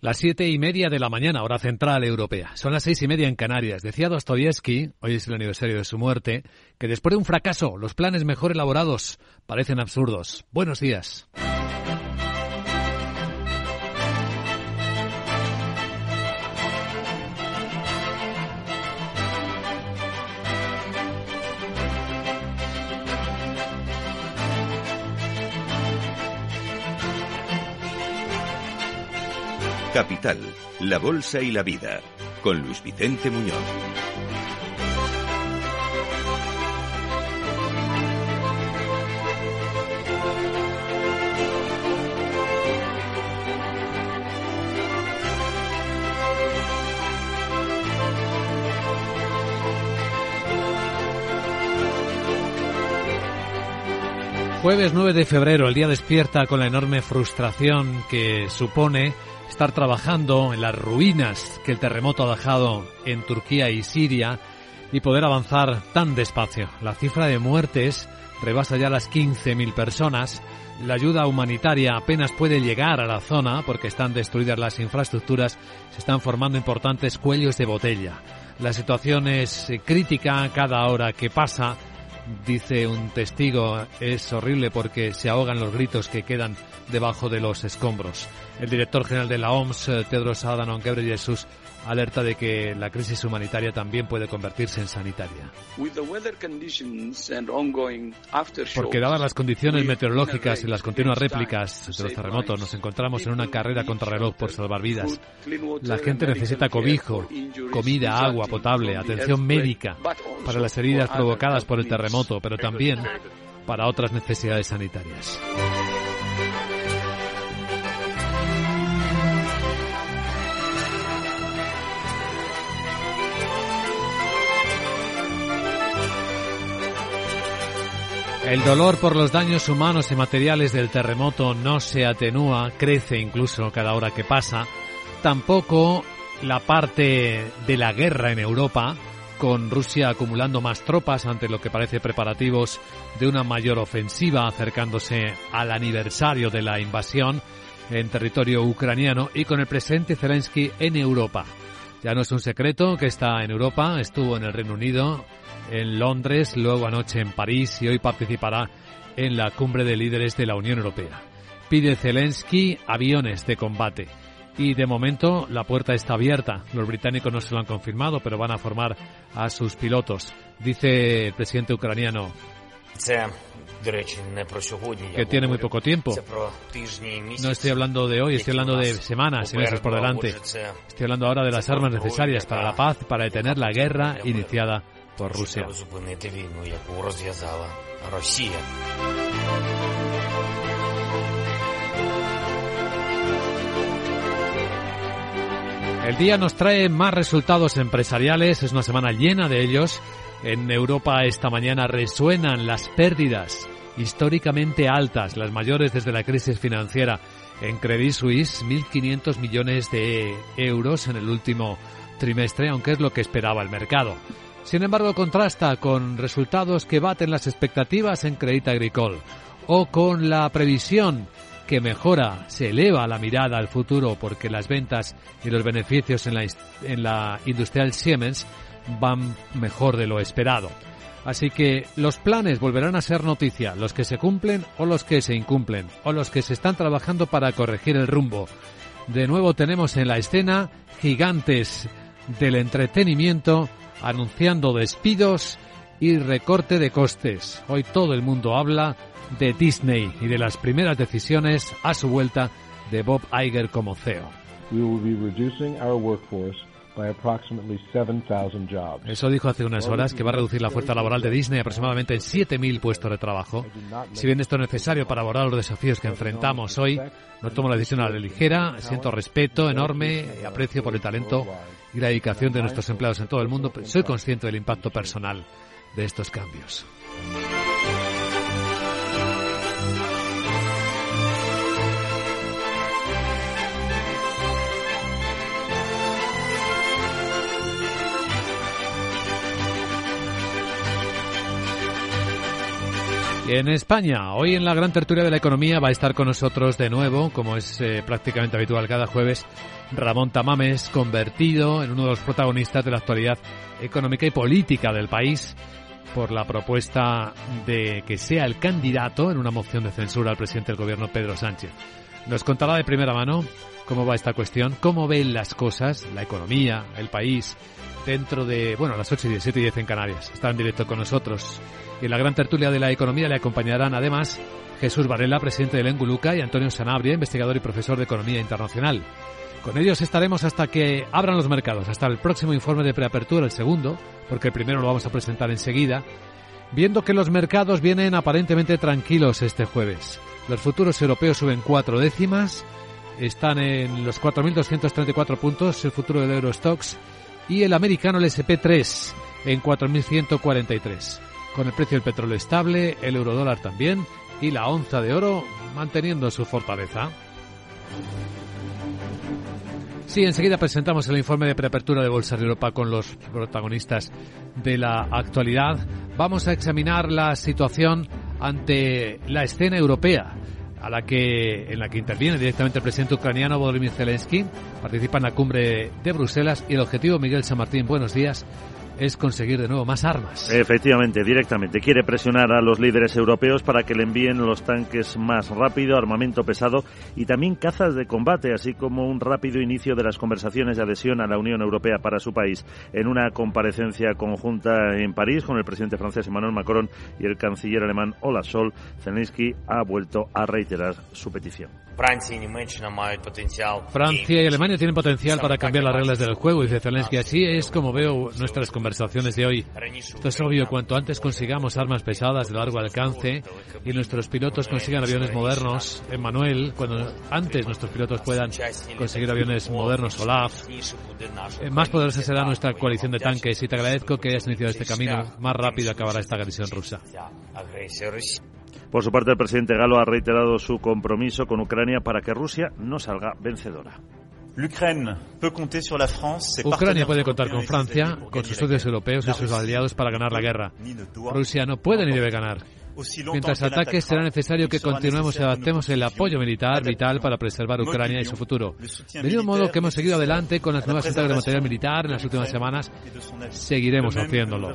Las siete y media de la mañana, hora central europea. Son las seis y media en Canarias. Decía Dostoyevsky, hoy es el aniversario de su muerte, que después de un fracaso, los planes mejor elaborados parecen absurdos. Buenos días. Capital, la Bolsa y la Vida, con Luis Vicente Muñoz. Jueves 9 de febrero, el día despierta con la enorme frustración que supone estar trabajando en las ruinas que el terremoto ha dejado en Turquía y Siria y poder avanzar tan despacio. La cifra de muertes rebasa ya las 15.000 personas. La ayuda humanitaria apenas puede llegar a la zona porque están destruidas las infraestructuras, se están formando importantes cuellos de botella. La situación es crítica cada hora que pasa. Dice un testigo, es horrible porque se ahogan los gritos que quedan debajo de los escombros. El director general de la OMS, eh, Tedros Adhanom Ghebreyesus, alerta de que la crisis humanitaria también puede convertirse en sanitaria. Porque dadas las condiciones meteorológicas y las continuas réplicas de los terremotos, nos encontramos en una carrera contra reloj por salvar vidas. La gente necesita cobijo, comida, agua potable, atención médica para las heridas provocadas por el terremoto, pero también para otras necesidades sanitarias. El dolor por los daños humanos y materiales del terremoto no se atenúa, crece incluso cada hora que pasa. Tampoco la parte de la guerra en Europa, con Rusia acumulando más tropas ante lo que parece preparativos de una mayor ofensiva acercándose al aniversario de la invasión en territorio ucraniano y con el presidente Zelensky en Europa. Ya no es un secreto que está en Europa, estuvo en el Reino Unido, en Londres, luego anoche en París y hoy participará en la cumbre de líderes de la Unión Europea. Pide Zelensky aviones de combate. Y de momento la puerta está abierta. Los británicos no se lo han confirmado, pero van a formar a sus pilotos. Dice el presidente ucraniano que tiene muy poco tiempo. No estoy hablando de hoy, estoy hablando de semanas y meses por delante. Estoy hablando ahora de las armas necesarias para la paz, para detener la guerra iniciada por Rusia. El día nos trae más resultados empresariales, es una semana llena de ellos. En Europa esta mañana resuenan las pérdidas históricamente altas, las mayores desde la crisis financiera. En Credit Suisse, 1.500 millones de euros en el último trimestre, aunque es lo que esperaba el mercado. Sin embargo, contrasta con resultados que baten las expectativas en Crédit Agricole o con la previsión que mejora, se eleva la mirada al futuro porque las ventas y los beneficios en la, en la industrial Siemens van mejor de lo esperado. Así que los planes volverán a ser noticia, los que se cumplen o los que se incumplen, o los que se están trabajando para corregir el rumbo. De nuevo tenemos en la escena gigantes del entretenimiento anunciando despidos y recorte de costes. Hoy todo el mundo habla de Disney y de las primeras decisiones a su vuelta de Bob Iger como CEO. Eso dijo hace unas horas que va a reducir la fuerza laboral de Disney aproximadamente en 7.000 puestos de trabajo. Si bien esto es necesario para abordar los desafíos que enfrentamos hoy, no tomo la decisión a la ligera, siento respeto enorme y aprecio por el talento y la dedicación de nuestros empleados en todo el mundo, soy consciente del impacto personal de estos cambios. En España, hoy en la gran tertulia de la economía va a estar con nosotros de nuevo, como es eh, prácticamente habitual cada jueves, Ramón Tamames, convertido en uno de los protagonistas de la actualidad económica y política del país por la propuesta de que sea el candidato en una moción de censura al presidente del gobierno Pedro Sánchez. Nos contará de primera mano cómo va esta cuestión, cómo ven las cosas, la economía, el país, dentro de, bueno, las 8 y 17 y 10 en Canarias. Está en directo con nosotros. Y en la gran tertulia de la economía le acompañarán además Jesús Varela, presidente del Enguluca, y Antonio Sanabria, investigador y profesor de Economía Internacional. Con ellos estaremos hasta que abran los mercados, hasta el próximo informe de preapertura, el segundo, porque el primero lo vamos a presentar enseguida, viendo que los mercados vienen aparentemente tranquilos este jueves. Los futuros europeos suben cuatro décimas, están en los 4.234 puntos el futuro del Eurostox y el americano el SP3 en 4.143 con el precio del petróleo estable, el eurodólar también y la onza de oro manteniendo su fortaleza. Sí, enseguida presentamos el informe de preapertura de Bolsa de Europa con los protagonistas de la actualidad. Vamos a examinar la situación ante la escena europea a la que en la que interviene directamente el presidente ucraniano Volodymyr Zelensky, participa en la cumbre de Bruselas y el objetivo Miguel San Martín. Buenos días es conseguir de nuevo más armas. Efectivamente, directamente. Quiere presionar a los líderes europeos para que le envíen los tanques más rápido, armamento pesado y también cazas de combate, así como un rápido inicio de las conversaciones de adhesión a la Unión Europea para su país. En una comparecencia conjunta en París con el presidente francés Emmanuel Macron y el canciller alemán Olaf Scholz, Zelensky ha vuelto a reiterar su petición. Francia y Alemania tienen potencial para cambiar las reglas del juego, dice Zelensky. Así es como veo nuestras conversaciones de hoy. Esto es obvio, cuanto antes consigamos armas pesadas de largo alcance y nuestros pilotos consigan aviones modernos, Emmanuel, cuando antes nuestros pilotos puedan conseguir aviones modernos OLAF, eh, más poderosa será nuestra coalición de tanques y te agradezco que hayas iniciado este camino. Más rápido acabará esta agresión rusa. Por su parte, el presidente galo ha reiterado su compromiso con Ucrania para que Rusia no salga vencedora. Ucrania puede contar con Francia, con sus socios europeos y sus aliados para ganar la guerra. Rusia no puede ni debe ganar. Mientras ataques, será necesario que continuemos y adaptemos el apoyo militar vital para preservar Ucrania y su futuro. De mismo modo que hemos seguido adelante con las nuevas entregas de material militar en las últimas semanas, seguiremos haciéndolo.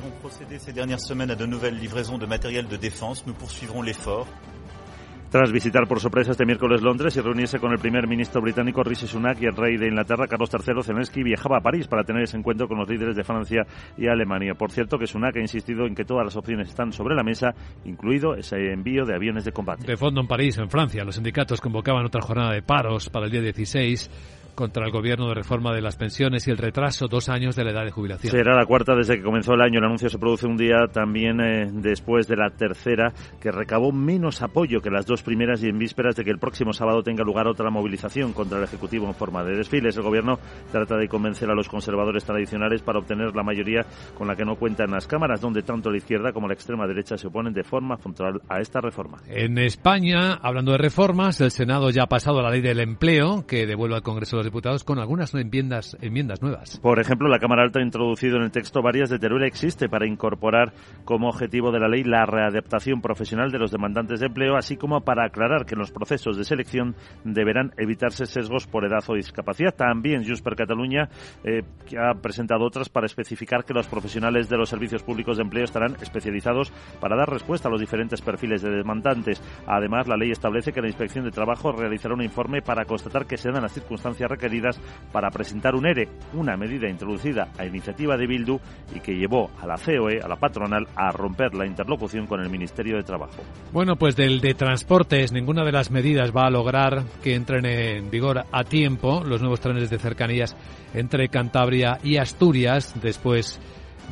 Tras visitar por sorpresa este miércoles Londres y reunirse con el primer ministro británico Rishi Sunak y el rey de Inglaterra Carlos III, Zelensky viajaba a París para tener ese encuentro con los líderes de Francia y Alemania. Por cierto, que Sunak ha insistido en que todas las opciones están sobre la mesa, incluido ese envío de aviones de combate. De fondo en París, en Francia, los sindicatos convocaban otra jornada de paros para el día 16 contra el gobierno de reforma de las pensiones y el retraso dos años de la edad de jubilación. Será la cuarta desde que comenzó el año. El anuncio se produce un día también eh, después de la tercera, que recabó menos apoyo que las dos primeras y en vísperas de que el próximo sábado tenga lugar otra movilización contra el Ejecutivo en forma de desfiles. El gobierno trata de convencer a los conservadores tradicionales para obtener la mayoría con la que no cuentan las cámaras, donde tanto la izquierda como la extrema derecha se oponen de forma frontal a esta reforma. En España, hablando de reformas, el Senado ya ha pasado la ley del empleo, que devuelve al Congreso diputados con algunas enmiendas, enmiendas nuevas. Por ejemplo, la Cámara Alta ha introducido en el texto varias de Teruel existe para incorporar como objetivo de la ley la readaptación profesional de los demandantes de empleo, así como para aclarar que en los procesos de selección deberán evitarse sesgos por edad o discapacidad. También Junts per Catalunya eh, ha presentado otras para especificar que los profesionales de los servicios públicos de empleo estarán especializados para dar respuesta a los diferentes perfiles de demandantes. Además, la ley establece que la Inspección de Trabajo realizará un informe para constatar que se dan las circunstancias requeridas para presentar un ERE, una medida introducida a iniciativa de Bildu y que llevó a la COE, a la patronal, a romper la interlocución con el Ministerio de Trabajo. Bueno, pues del de transportes, ninguna de las medidas va a lograr que entren en vigor a tiempo los nuevos trenes de cercanías entre Cantabria y Asturias después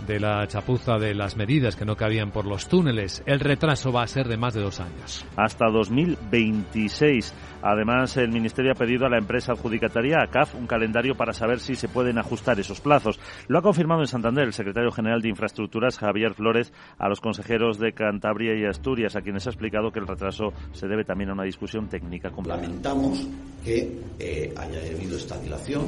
de la chapuza de las medidas que no cabían por los túneles. El retraso va a ser de más de dos años. Hasta 2026. Además, el Ministerio ha pedido a la empresa adjudicataria, a CAF, un calendario para saber si se pueden ajustar esos plazos. Lo ha confirmado en Santander el secretario general de Infraestructuras, Javier Flores, a los consejeros de Cantabria y Asturias, a quienes ha explicado que el retraso se debe también a una discusión técnica completa. Lamentamos que eh, haya habido esta dilación,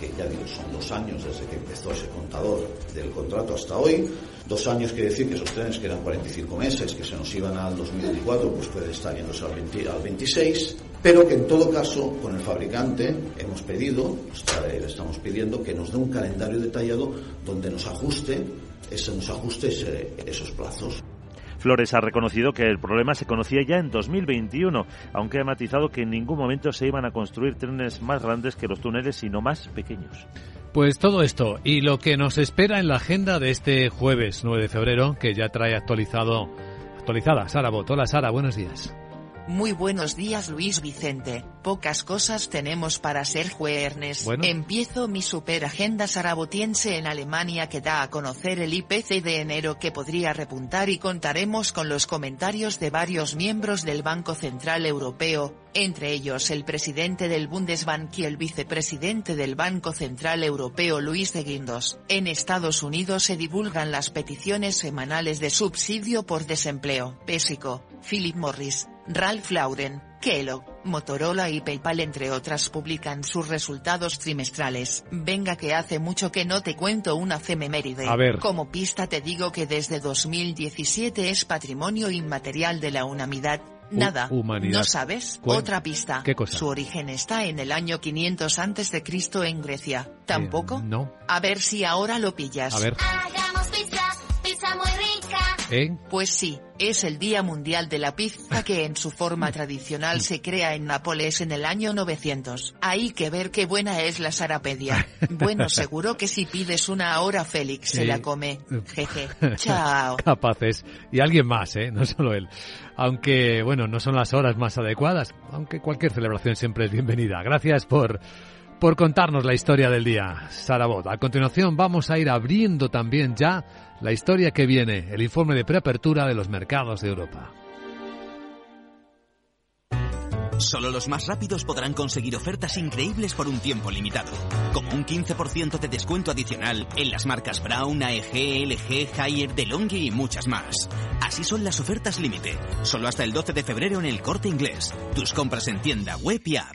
que ya digo, son dos años desde que empezó ese contador del contrato hasta hoy. Dos años quiere decir que esos trenes que eran 45 meses, que se nos iban al 2024, pues puede estar yéndose al, 20, al 26 pero que en todo caso con el fabricante hemos pedido, le estamos pidiendo que nos dé un calendario detallado donde nos ajuste, ese, nos ajuste esos plazos. Flores ha reconocido que el problema se conocía ya en 2021, aunque ha matizado que en ningún momento se iban a construir trenes más grandes que los túneles, sino más pequeños. Pues todo esto y lo que nos espera en la agenda de este jueves 9 de febrero, que ya trae actualizado, actualizada Sara Bot. Hola Sara, buenos días. Muy buenos días Luis Vicente, pocas cosas tenemos para ser jueves. Empiezo mi super agenda sarabotiense en Alemania que da a conocer el IPC de enero que podría repuntar y contaremos con los comentarios de varios miembros del Banco Central Europeo, entre ellos el presidente del Bundesbank y el vicepresidente del Banco Central Europeo Luis de Guindos. En Estados Unidos se divulgan las peticiones semanales de subsidio por desempleo. Pésico, Philip Morris, Ralph Lauren, Kellogg, Motorola y PayPal entre otras publican sus resultados trimestrales. Venga que hace mucho que no te cuento una fememéride. A ver. Como pista te digo que desde 2017 es patrimonio inmaterial de la unamidad, Nada. ¿No sabes? Otra pista. ¿Qué cosa? Su origen está en el año 500 antes de Cristo en Grecia. ¿Tampoco? Eh, no. A ver si ahora lo pillas. A ver. ¿Eh? Pues sí, es el Día Mundial de la Pizza que en su forma tradicional se crea en Nápoles en el año 900. Hay que ver qué buena es la sarapedia. Bueno, [LAUGHS] seguro que si pides una ahora Félix se la come. Jeje. [LAUGHS] Chao. Capaces. Y alguien más, ¿eh? No solo él. Aunque, bueno, no son las horas más adecuadas, aunque cualquier celebración siempre es bienvenida. Gracias por por contarnos la historia del día, Sarabot. A continuación vamos a ir abriendo también ya la historia que viene, el informe de preapertura de los mercados de Europa. Solo los más rápidos podrán conseguir ofertas increíbles por un tiempo limitado, como un 15% de descuento adicional en las marcas Brown, AEG, LG, Haier, DeLonghi y muchas más. Así son las ofertas límite, solo hasta el 12 de febrero en el Corte Inglés. Tus compras en tienda, web y app.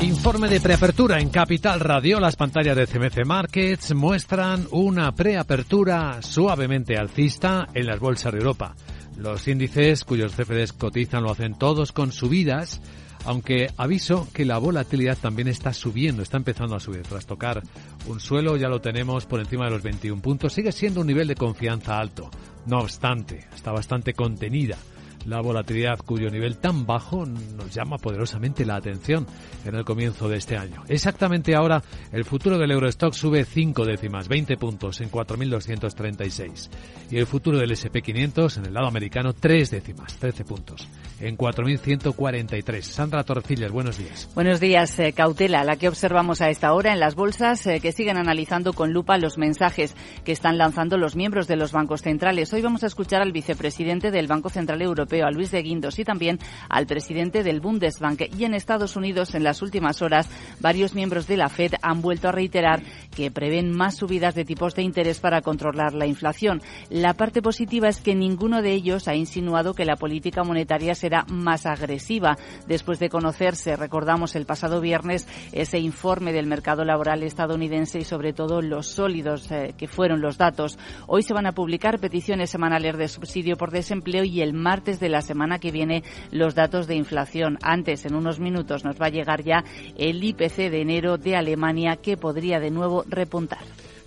Informe de preapertura en Capital Radio. Las pantallas de CMC Markets muestran una preapertura suavemente alcista en las bolsas de Europa. Los índices cuyos CFDs cotizan lo hacen todos con subidas, aunque aviso que la volatilidad también está subiendo, está empezando a subir. Tras tocar un suelo ya lo tenemos por encima de los 21 puntos. Sigue siendo un nivel de confianza alto. No obstante, está bastante contenida la volatilidad cuyo nivel tan bajo nos llama poderosamente la atención en el comienzo de este año. Exactamente ahora el futuro del Eurostock sube 5 décimas, 20 puntos en 4.236 y el futuro del SP500 en el lado americano 3 décimas, 13 puntos en 4.143. Sandra Torcillas, buenos días. Buenos días. Eh, cautela, la que observamos a esta hora en las bolsas eh, que siguen analizando con lupa los mensajes que están lanzando los miembros de los bancos centrales. Hoy vamos a escuchar al vicepresidente del Banco Central Europeo Europeo, a Luis de Guindos, y también al presidente del Bundesbank. Y en Estados Unidos, en las últimas horas, varios miembros de la Fed han vuelto a reiterar que prevén más subidas de tipos de interés para controlar la inflación. La parte positiva es que ninguno de ellos ha insinuado que la política monetaria será más agresiva. Después de conocerse, recordamos el pasado viernes, ese informe del mercado laboral estadounidense y sobre todo los sólidos eh, que fueron los datos. Hoy se van a publicar peticiones semanales de subsidio por desempleo y el martes de la semana que viene los datos de inflación. Antes, en unos minutos, nos va a llegar ya el IPC de enero de Alemania que podría de nuevo repuntar.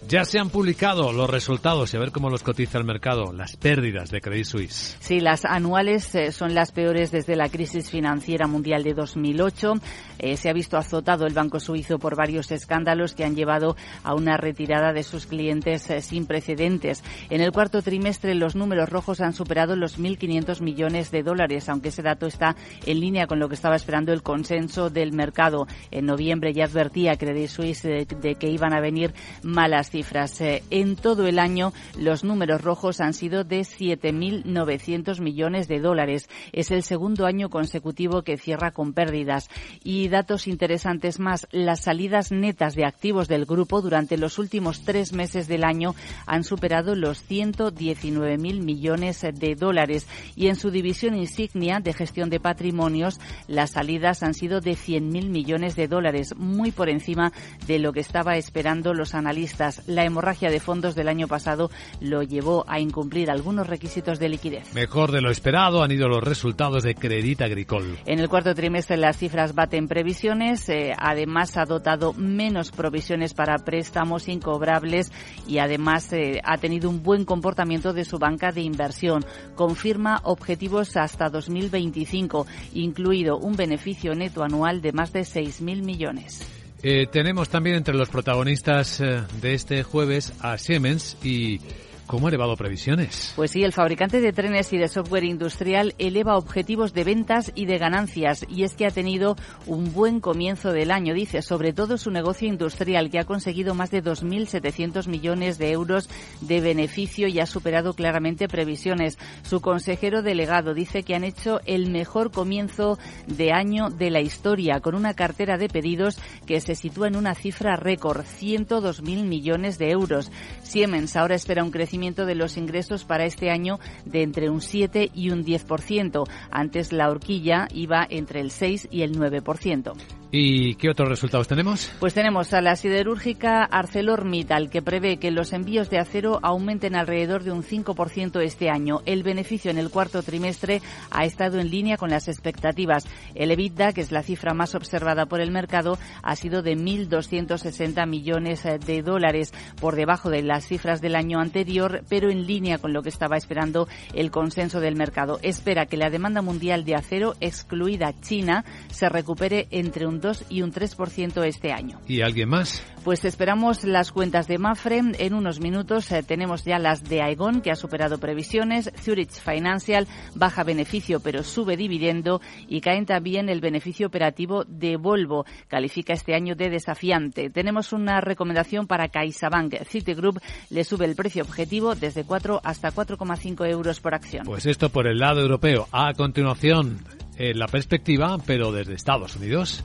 Ya se han publicado los resultados y a ver cómo los cotiza el mercado, las pérdidas de Credit Suisse. Sí, las anuales eh, son las peores desde la crisis financiera mundial de 2008. Eh, se ha visto azotado el Banco Suizo por varios escándalos que han llevado a una retirada de sus clientes eh, sin precedentes. En el cuarto trimestre los números rojos han superado los 1.500 millones de dólares, aunque ese dato está en línea con lo que estaba esperando el consenso del mercado. En noviembre ya advertía Credit Suisse de que iban a venir malas cifras. Eh, en todo el año los números rojos han sido de 7.900 millones de dólares. Es el segundo año consecutivo que cierra con pérdidas. Y datos interesantes más, las salidas netas de activos del grupo durante los últimos tres meses del año han superado los 119.000 millones de dólares. Y en su división insignia de gestión de patrimonios, las salidas han sido de 100.000 millones de dólares, muy por encima de lo que estaba esperando los analistas la hemorragia de fondos del año pasado lo llevó a incumplir algunos requisitos de liquidez. Mejor de lo esperado han ido los resultados de Credit Agricole. En el cuarto trimestre las cifras baten previsiones, eh, además ha dotado menos provisiones para préstamos incobrables y además eh, ha tenido un buen comportamiento de su banca de inversión. Confirma objetivos hasta 2025, incluido un beneficio neto anual de más de 6.000 millones. Eh, tenemos también entre los protagonistas eh, de este jueves a Siemens y ¿Cómo ha elevado previsiones? Pues sí, el fabricante de trenes y de software industrial eleva objetivos de ventas y de ganancias y es que ha tenido un buen comienzo del año, dice, sobre todo su negocio industrial que ha conseguido más de 2.700 millones de euros de beneficio y ha superado claramente previsiones. Su consejero delegado dice que han hecho el mejor comienzo de año de la historia con una cartera de pedidos que se sitúa en una cifra récord, 102.000 millones de euros. Siemens ahora espera un crecimiento de los ingresos para este año de entre un 7 y un 10%. Antes la horquilla iba entre el 6 y el 9%. ¿Y qué otros resultados tenemos? Pues tenemos a la siderúrgica ArcelorMittal, que prevé que los envíos de acero aumenten alrededor de un 5% este año. El beneficio en el cuarto trimestre ha estado en línea con las expectativas. El EBITDA, que es la cifra más observada por el mercado, ha sido de 1.260 millones de dólares, por debajo de las cifras del año anterior, pero en línea con lo que estaba esperando el consenso del mercado. Espera que la demanda mundial de acero, excluida China, se recupere entre un 2 y un 3% este año. ¿Y alguien más? Pues esperamos las cuentas de Mafre. En unos minutos eh, tenemos ya las de Aegon, que ha superado previsiones. Zurich Financial baja beneficio, pero sube dividendo. Y caen también el beneficio operativo de Volvo. Califica este año de desafiante. Tenemos una recomendación para CaixaBank. Citigroup le sube el precio objetivo desde 4 hasta 4,5 euros por acción. Pues esto por el lado europeo. A continuación, eh, la perspectiva, pero desde Estados Unidos.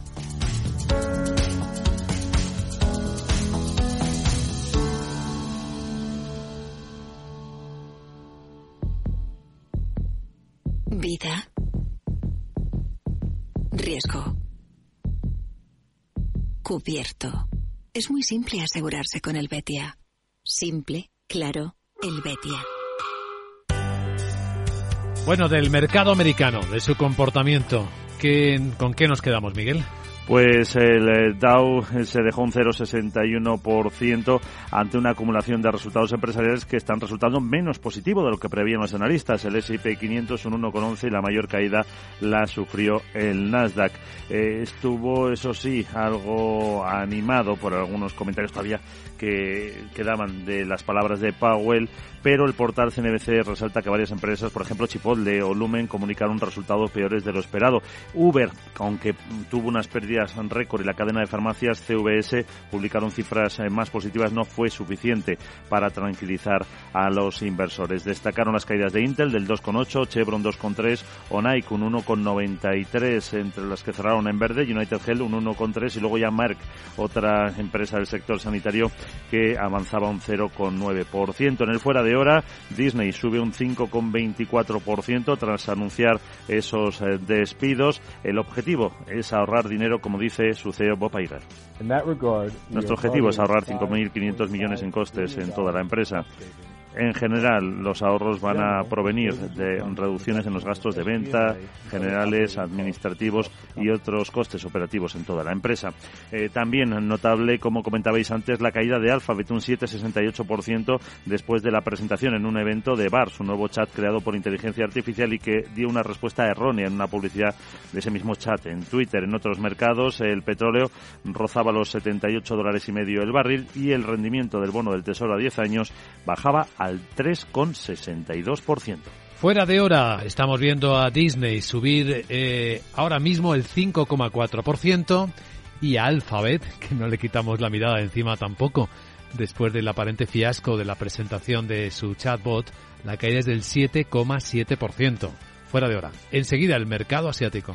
Vida. Riesgo. Cubierto. Es muy simple asegurarse con el Betia. Simple, claro, el Betia. Bueno, del mercado americano, de su comportamiento, ¿con qué nos quedamos, Miguel? Pues el eh, Dow se dejó un 0,61% ante una acumulación de resultados empresariales que están resultando menos positivo de lo que prevían los analistas. El S&P 500 un 1,11 y la mayor caída la sufrió el Nasdaq. Eh, estuvo, eso sí, algo animado por algunos comentarios todavía que quedaban de las palabras de Powell, pero el portal CNBC resalta que varias empresas, por ejemplo Chipotle o Lumen, comunicaron resultados peores de lo esperado. Uber, aunque tuvo unas pérdidas pérdidas récord y la cadena de farmacias CVS publicaron cifras eh, más positivas no fue suficiente para tranquilizar a los inversores. Destacaron las caídas de Intel del 2,8, Chevron 2,3 o Nike un 1,93 entre las que cerraron en verde, United Health un 1,3 y luego ya Merck, otra empresa del sector sanitario que avanzaba un 0,9%. En el fuera de hora, Disney sube un 5,24% tras anunciar esos eh, despidos. El objetivo es ahorrar dinero, como dice su CEO Bob Iger. Nuestro objetivo es ahorrar 5.500 millones en costes en toda la empresa. En general, los ahorros van a provenir de reducciones en los gastos de venta, generales, administrativos y otros costes operativos en toda la empresa. Eh, también notable, como comentabais antes, la caída de Alphabet, un 7,68% después de la presentación en un evento de BAR, su nuevo chat creado por inteligencia artificial y que dio una respuesta errónea en una publicidad de ese mismo chat. En Twitter, en otros mercados, el petróleo rozaba los 78 dólares y medio el barril y el rendimiento del bono del Tesoro a 10 años bajaba al 3,62%. Fuera de hora, estamos viendo a Disney subir eh, ahora mismo el 5,4% y a Alphabet, [LAUGHS] que no le quitamos la mirada encima tampoco, después del aparente fiasco de la presentación de su chatbot, la caída es del 7,7%. Fuera de hora. Enseguida el mercado asiático.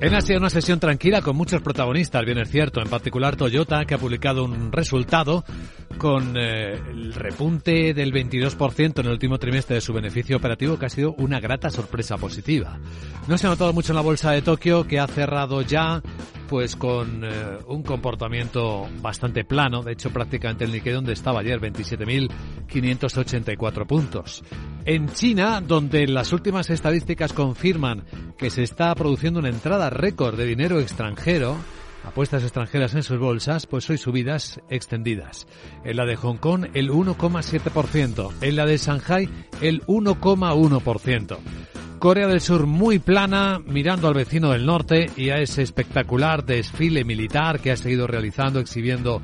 En Asia una sesión tranquila con muchos protagonistas, bien es cierto, en particular Toyota que ha publicado un resultado con eh, el repunte del 22% en el último trimestre de su beneficio operativo que ha sido una grata sorpresa positiva. No se ha notado mucho en la bolsa de Tokio que ha cerrado ya pues con eh, un comportamiento bastante plano, de hecho prácticamente el Nikkei donde estaba ayer 27.584 puntos. En China, donde las últimas estadísticas confirman que se está produciendo una entrada récord de dinero extranjero, apuestas extranjeras en sus bolsas, pues hoy subidas extendidas. En la de Hong Kong el 1,7%, en la de Shanghai el 1,1%. Corea del Sur muy plana, mirando al vecino del norte y a ese espectacular desfile militar que ha seguido realizando, exhibiendo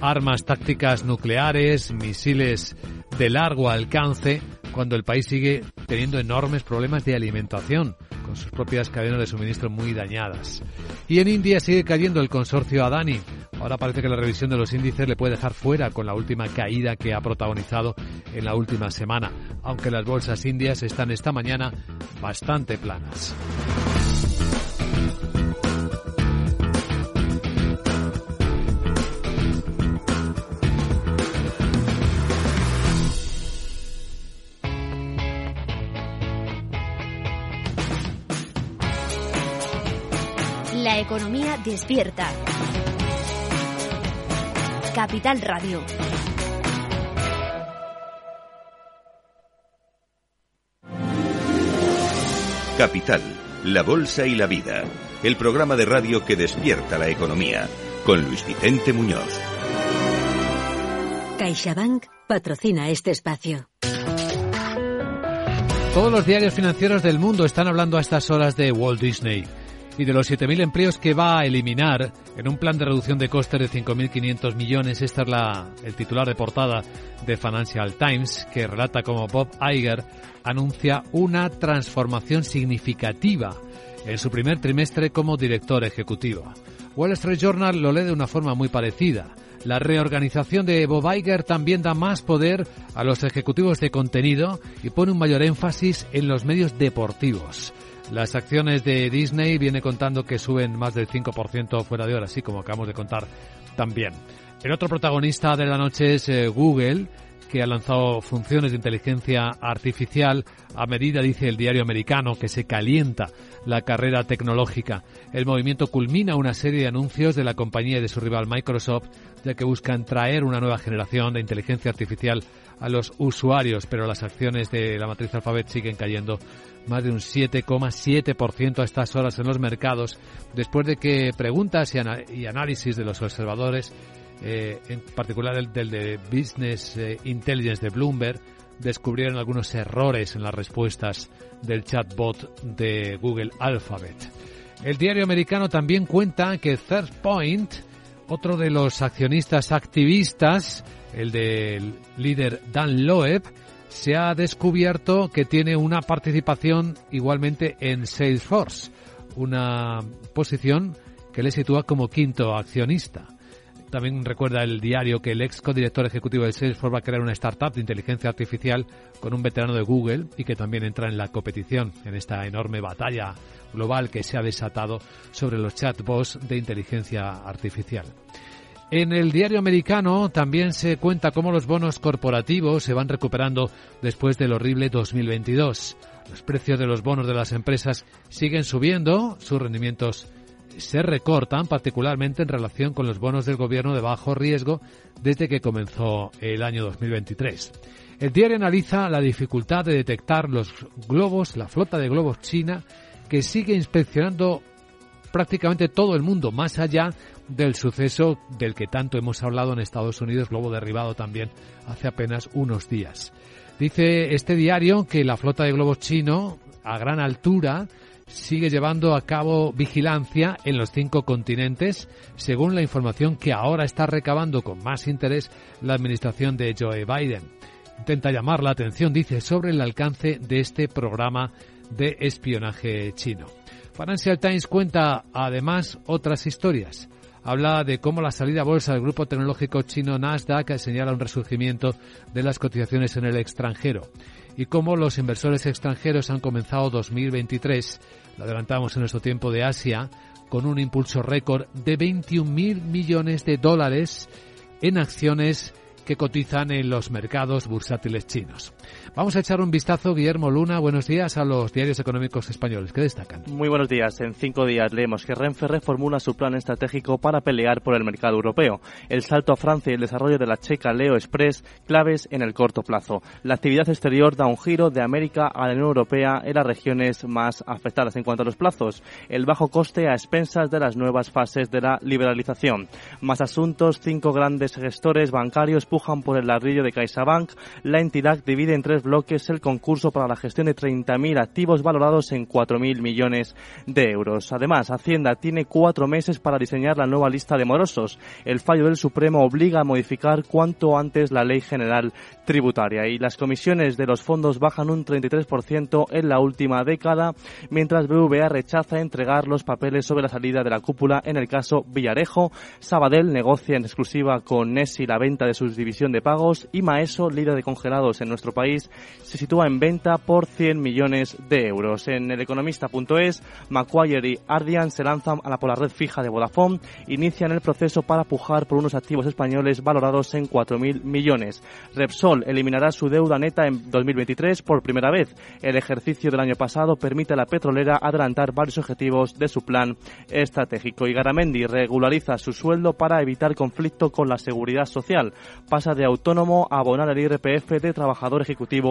armas tácticas nucleares, misiles de largo alcance, cuando el país sigue teniendo enormes problemas de alimentación, con sus propias cadenas de suministro muy dañadas. Y en India sigue cayendo el consorcio Adani. Ahora parece que la revisión de los índices le puede dejar fuera con la última caída que ha protagonizado en la última semana, aunque las bolsas indias están esta mañana bastante planas. La economía despierta. Capital Radio. Capital, la Bolsa y la Vida. El programa de radio que despierta la economía. Con Luis Vicente Muñoz. CaixaBank patrocina este espacio. Todos los diarios financieros del mundo están hablando a estas horas de Walt Disney y de los 7.000 empleos que va a eliminar en un plan de reducción de costes de 5.500 millones. Esta es la, el titular de portada de Financial Times, que relata cómo Bob Iger anuncia una transformación significativa en su primer trimestre como director ejecutivo. Wall Street Journal lo lee de una forma muy parecida. La reorganización de Bob Iger también da más poder a los ejecutivos de contenido y pone un mayor énfasis en los medios deportivos. Las acciones de Disney viene contando que suben más del 5% fuera de hora, así como acabamos de contar también. El otro protagonista de la noche es eh, Google, que ha lanzado funciones de inteligencia artificial a medida, dice el diario americano, que se calienta la carrera tecnológica. El movimiento culmina una serie de anuncios de la compañía y de su rival Microsoft, ya que buscan traer una nueva generación de inteligencia artificial a los usuarios, pero las acciones de la matriz Alphabet siguen cayendo más de un 7,7% a estas horas en los mercados, después de que preguntas y, análisis de los observadores eh, en particular el del de Business eh, Intelligence de Bloomberg, descubrieron algunos errores en las respuestas del chatbot de Google Alphabet. El diario americano también cuenta que Third Point, otro de los accionistas activistas, el del líder Dan Loeb, se ha descubierto que tiene una participación igualmente en Salesforce, una posición que le sitúa como quinto accionista. También recuerda el diario que el ex codirector ejecutivo de Salesforce va a crear una startup de inteligencia artificial con un veterano de Google y que también entra en la competición en esta enorme batalla global que se ha desatado sobre los chatbots de inteligencia artificial. En el diario americano también se cuenta cómo los bonos corporativos se van recuperando después del horrible 2022. Los precios de los bonos de las empresas siguen subiendo, sus rendimientos se recortan, particularmente en relación con los bonos del gobierno de bajo riesgo desde que comenzó el año 2023. El diario analiza la dificultad de detectar los globos, la flota de globos china, que sigue inspeccionando prácticamente todo el mundo, más allá del suceso del que tanto hemos hablado en Estados Unidos, globo derribado también hace apenas unos días. Dice este diario que la flota de globos chino, a gran altura, sigue llevando a cabo vigilancia en los cinco continentes, según la información que ahora está recabando con más interés la administración de Joe Biden. Intenta llamar la atención, dice, sobre el alcance de este programa de espionaje chino. Financial Times cuenta además otras historias. Habla de cómo la salida a bolsa del grupo tecnológico chino Nasdaq señala un resurgimiento de las cotizaciones en el extranjero y cómo los inversores extranjeros han comenzado 2023, lo adelantamos en nuestro tiempo de Asia, con un impulso récord de 21.000 millones de dólares en acciones que cotizan en los mercados bursátiles chinos. Vamos a echar un vistazo, Guillermo Luna, buenos días a los diarios económicos españoles. ¿Qué destacan? Muy buenos días. En cinco días leemos que Renfe reformula su plan estratégico para pelear por el mercado europeo. El salto a Francia y el desarrollo de la checa Leo Express, claves en el corto plazo. La actividad exterior da un giro de América a la Unión Europea en las regiones más afectadas en cuanto a los plazos. El bajo coste a expensas de las nuevas fases de la liberalización. Más asuntos, cinco grandes gestores bancarios pujan por el ladrillo de CaixaBank. La entidad divide en tres bloques el concurso para la gestión de 30.000 activos valorados en 4.000 millones de euros. Además, Hacienda tiene cuatro meses para diseñar la nueva lista de morosos. El fallo del Supremo obliga a modificar cuanto antes la ley general tributaria y las comisiones de los fondos bajan un 33% en la última década, mientras BVA rechaza entregar los papeles sobre la salida de la cúpula en el caso Villarejo. Sabadell negocia en exclusiva con Nessi la venta de su división de pagos y Maeso, líder de congelados en nuestro país, se sitúa en venta por 100 millones de euros. En el economista.es, Macquarie y Ardian se lanzan a la, por la red fija de Vodafone, inician el proceso para pujar por unos activos españoles valorados en 4.000 millones. Repsol eliminará su deuda neta en 2023 por primera vez. El ejercicio del año pasado permite a la petrolera adelantar varios objetivos de su plan estratégico. Y Garamendi regulariza su sueldo para evitar conflicto con la seguridad social. Pasa de autónomo a abonar el IRPF de trabajador ejecutivo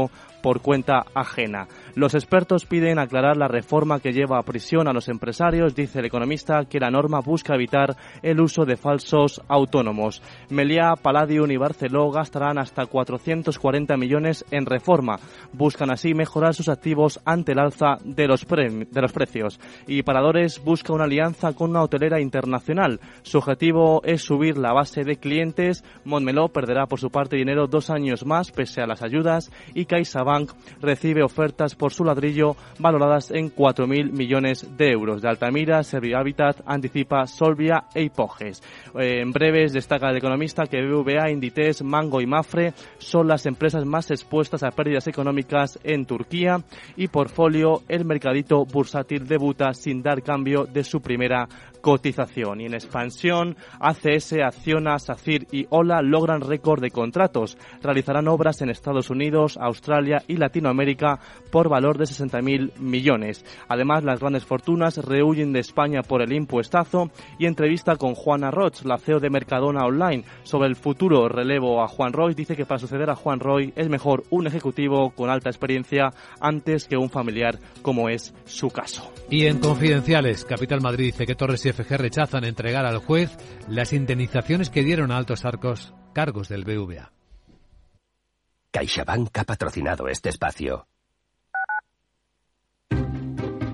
por cuenta ajena. Los expertos piden aclarar la reforma que lleva a prisión a los empresarios. Dice el economista que la norma busca evitar el uso de falsos autónomos. Meliá, Palladium y Barceló gastarán hasta 440 millones en reforma. Buscan así mejorar sus activos ante el alza de los, de los precios. Y Paradores busca una alianza con una hotelera internacional. Su objetivo es subir la base de clientes. Montmeló perderá por su parte dinero dos años más pese a las ayudas y CaixaBank recibe ofertas por su ladrillo valoradas en 4.000 millones de euros. De Altamira, Servihabitat anticipa Solvia e Hipoges. Eh, en breves, destaca el economista que BVA, Inditex, Mango y Mafre son las empresas más expuestas a pérdidas económicas en Turquía y Portfolio, el mercadito bursátil debuta sin dar cambio de su primera cotización. Y en expansión, ACS, Acciona, SACIR y OLA logran récord de contratos. Realizarán obras en Estados Unidos, Australia y Latinoamérica por valor de 60.000 millones. Además, las grandes fortunas rehuyen de España por el impuestazo y entrevista con Juana Roch, la CEO de Mercadona Online, sobre el futuro relevo a Juan Roy. Dice que para suceder a Juan Roy es mejor un ejecutivo con alta experiencia antes que un familiar como es su caso. Y en Confidenciales, Capital Madrid dice que Torres y FG rechazan entregar al juez las indemnizaciones que dieron a altos arcos cargos del BVA. CaixaBank ha patrocinado este espacio.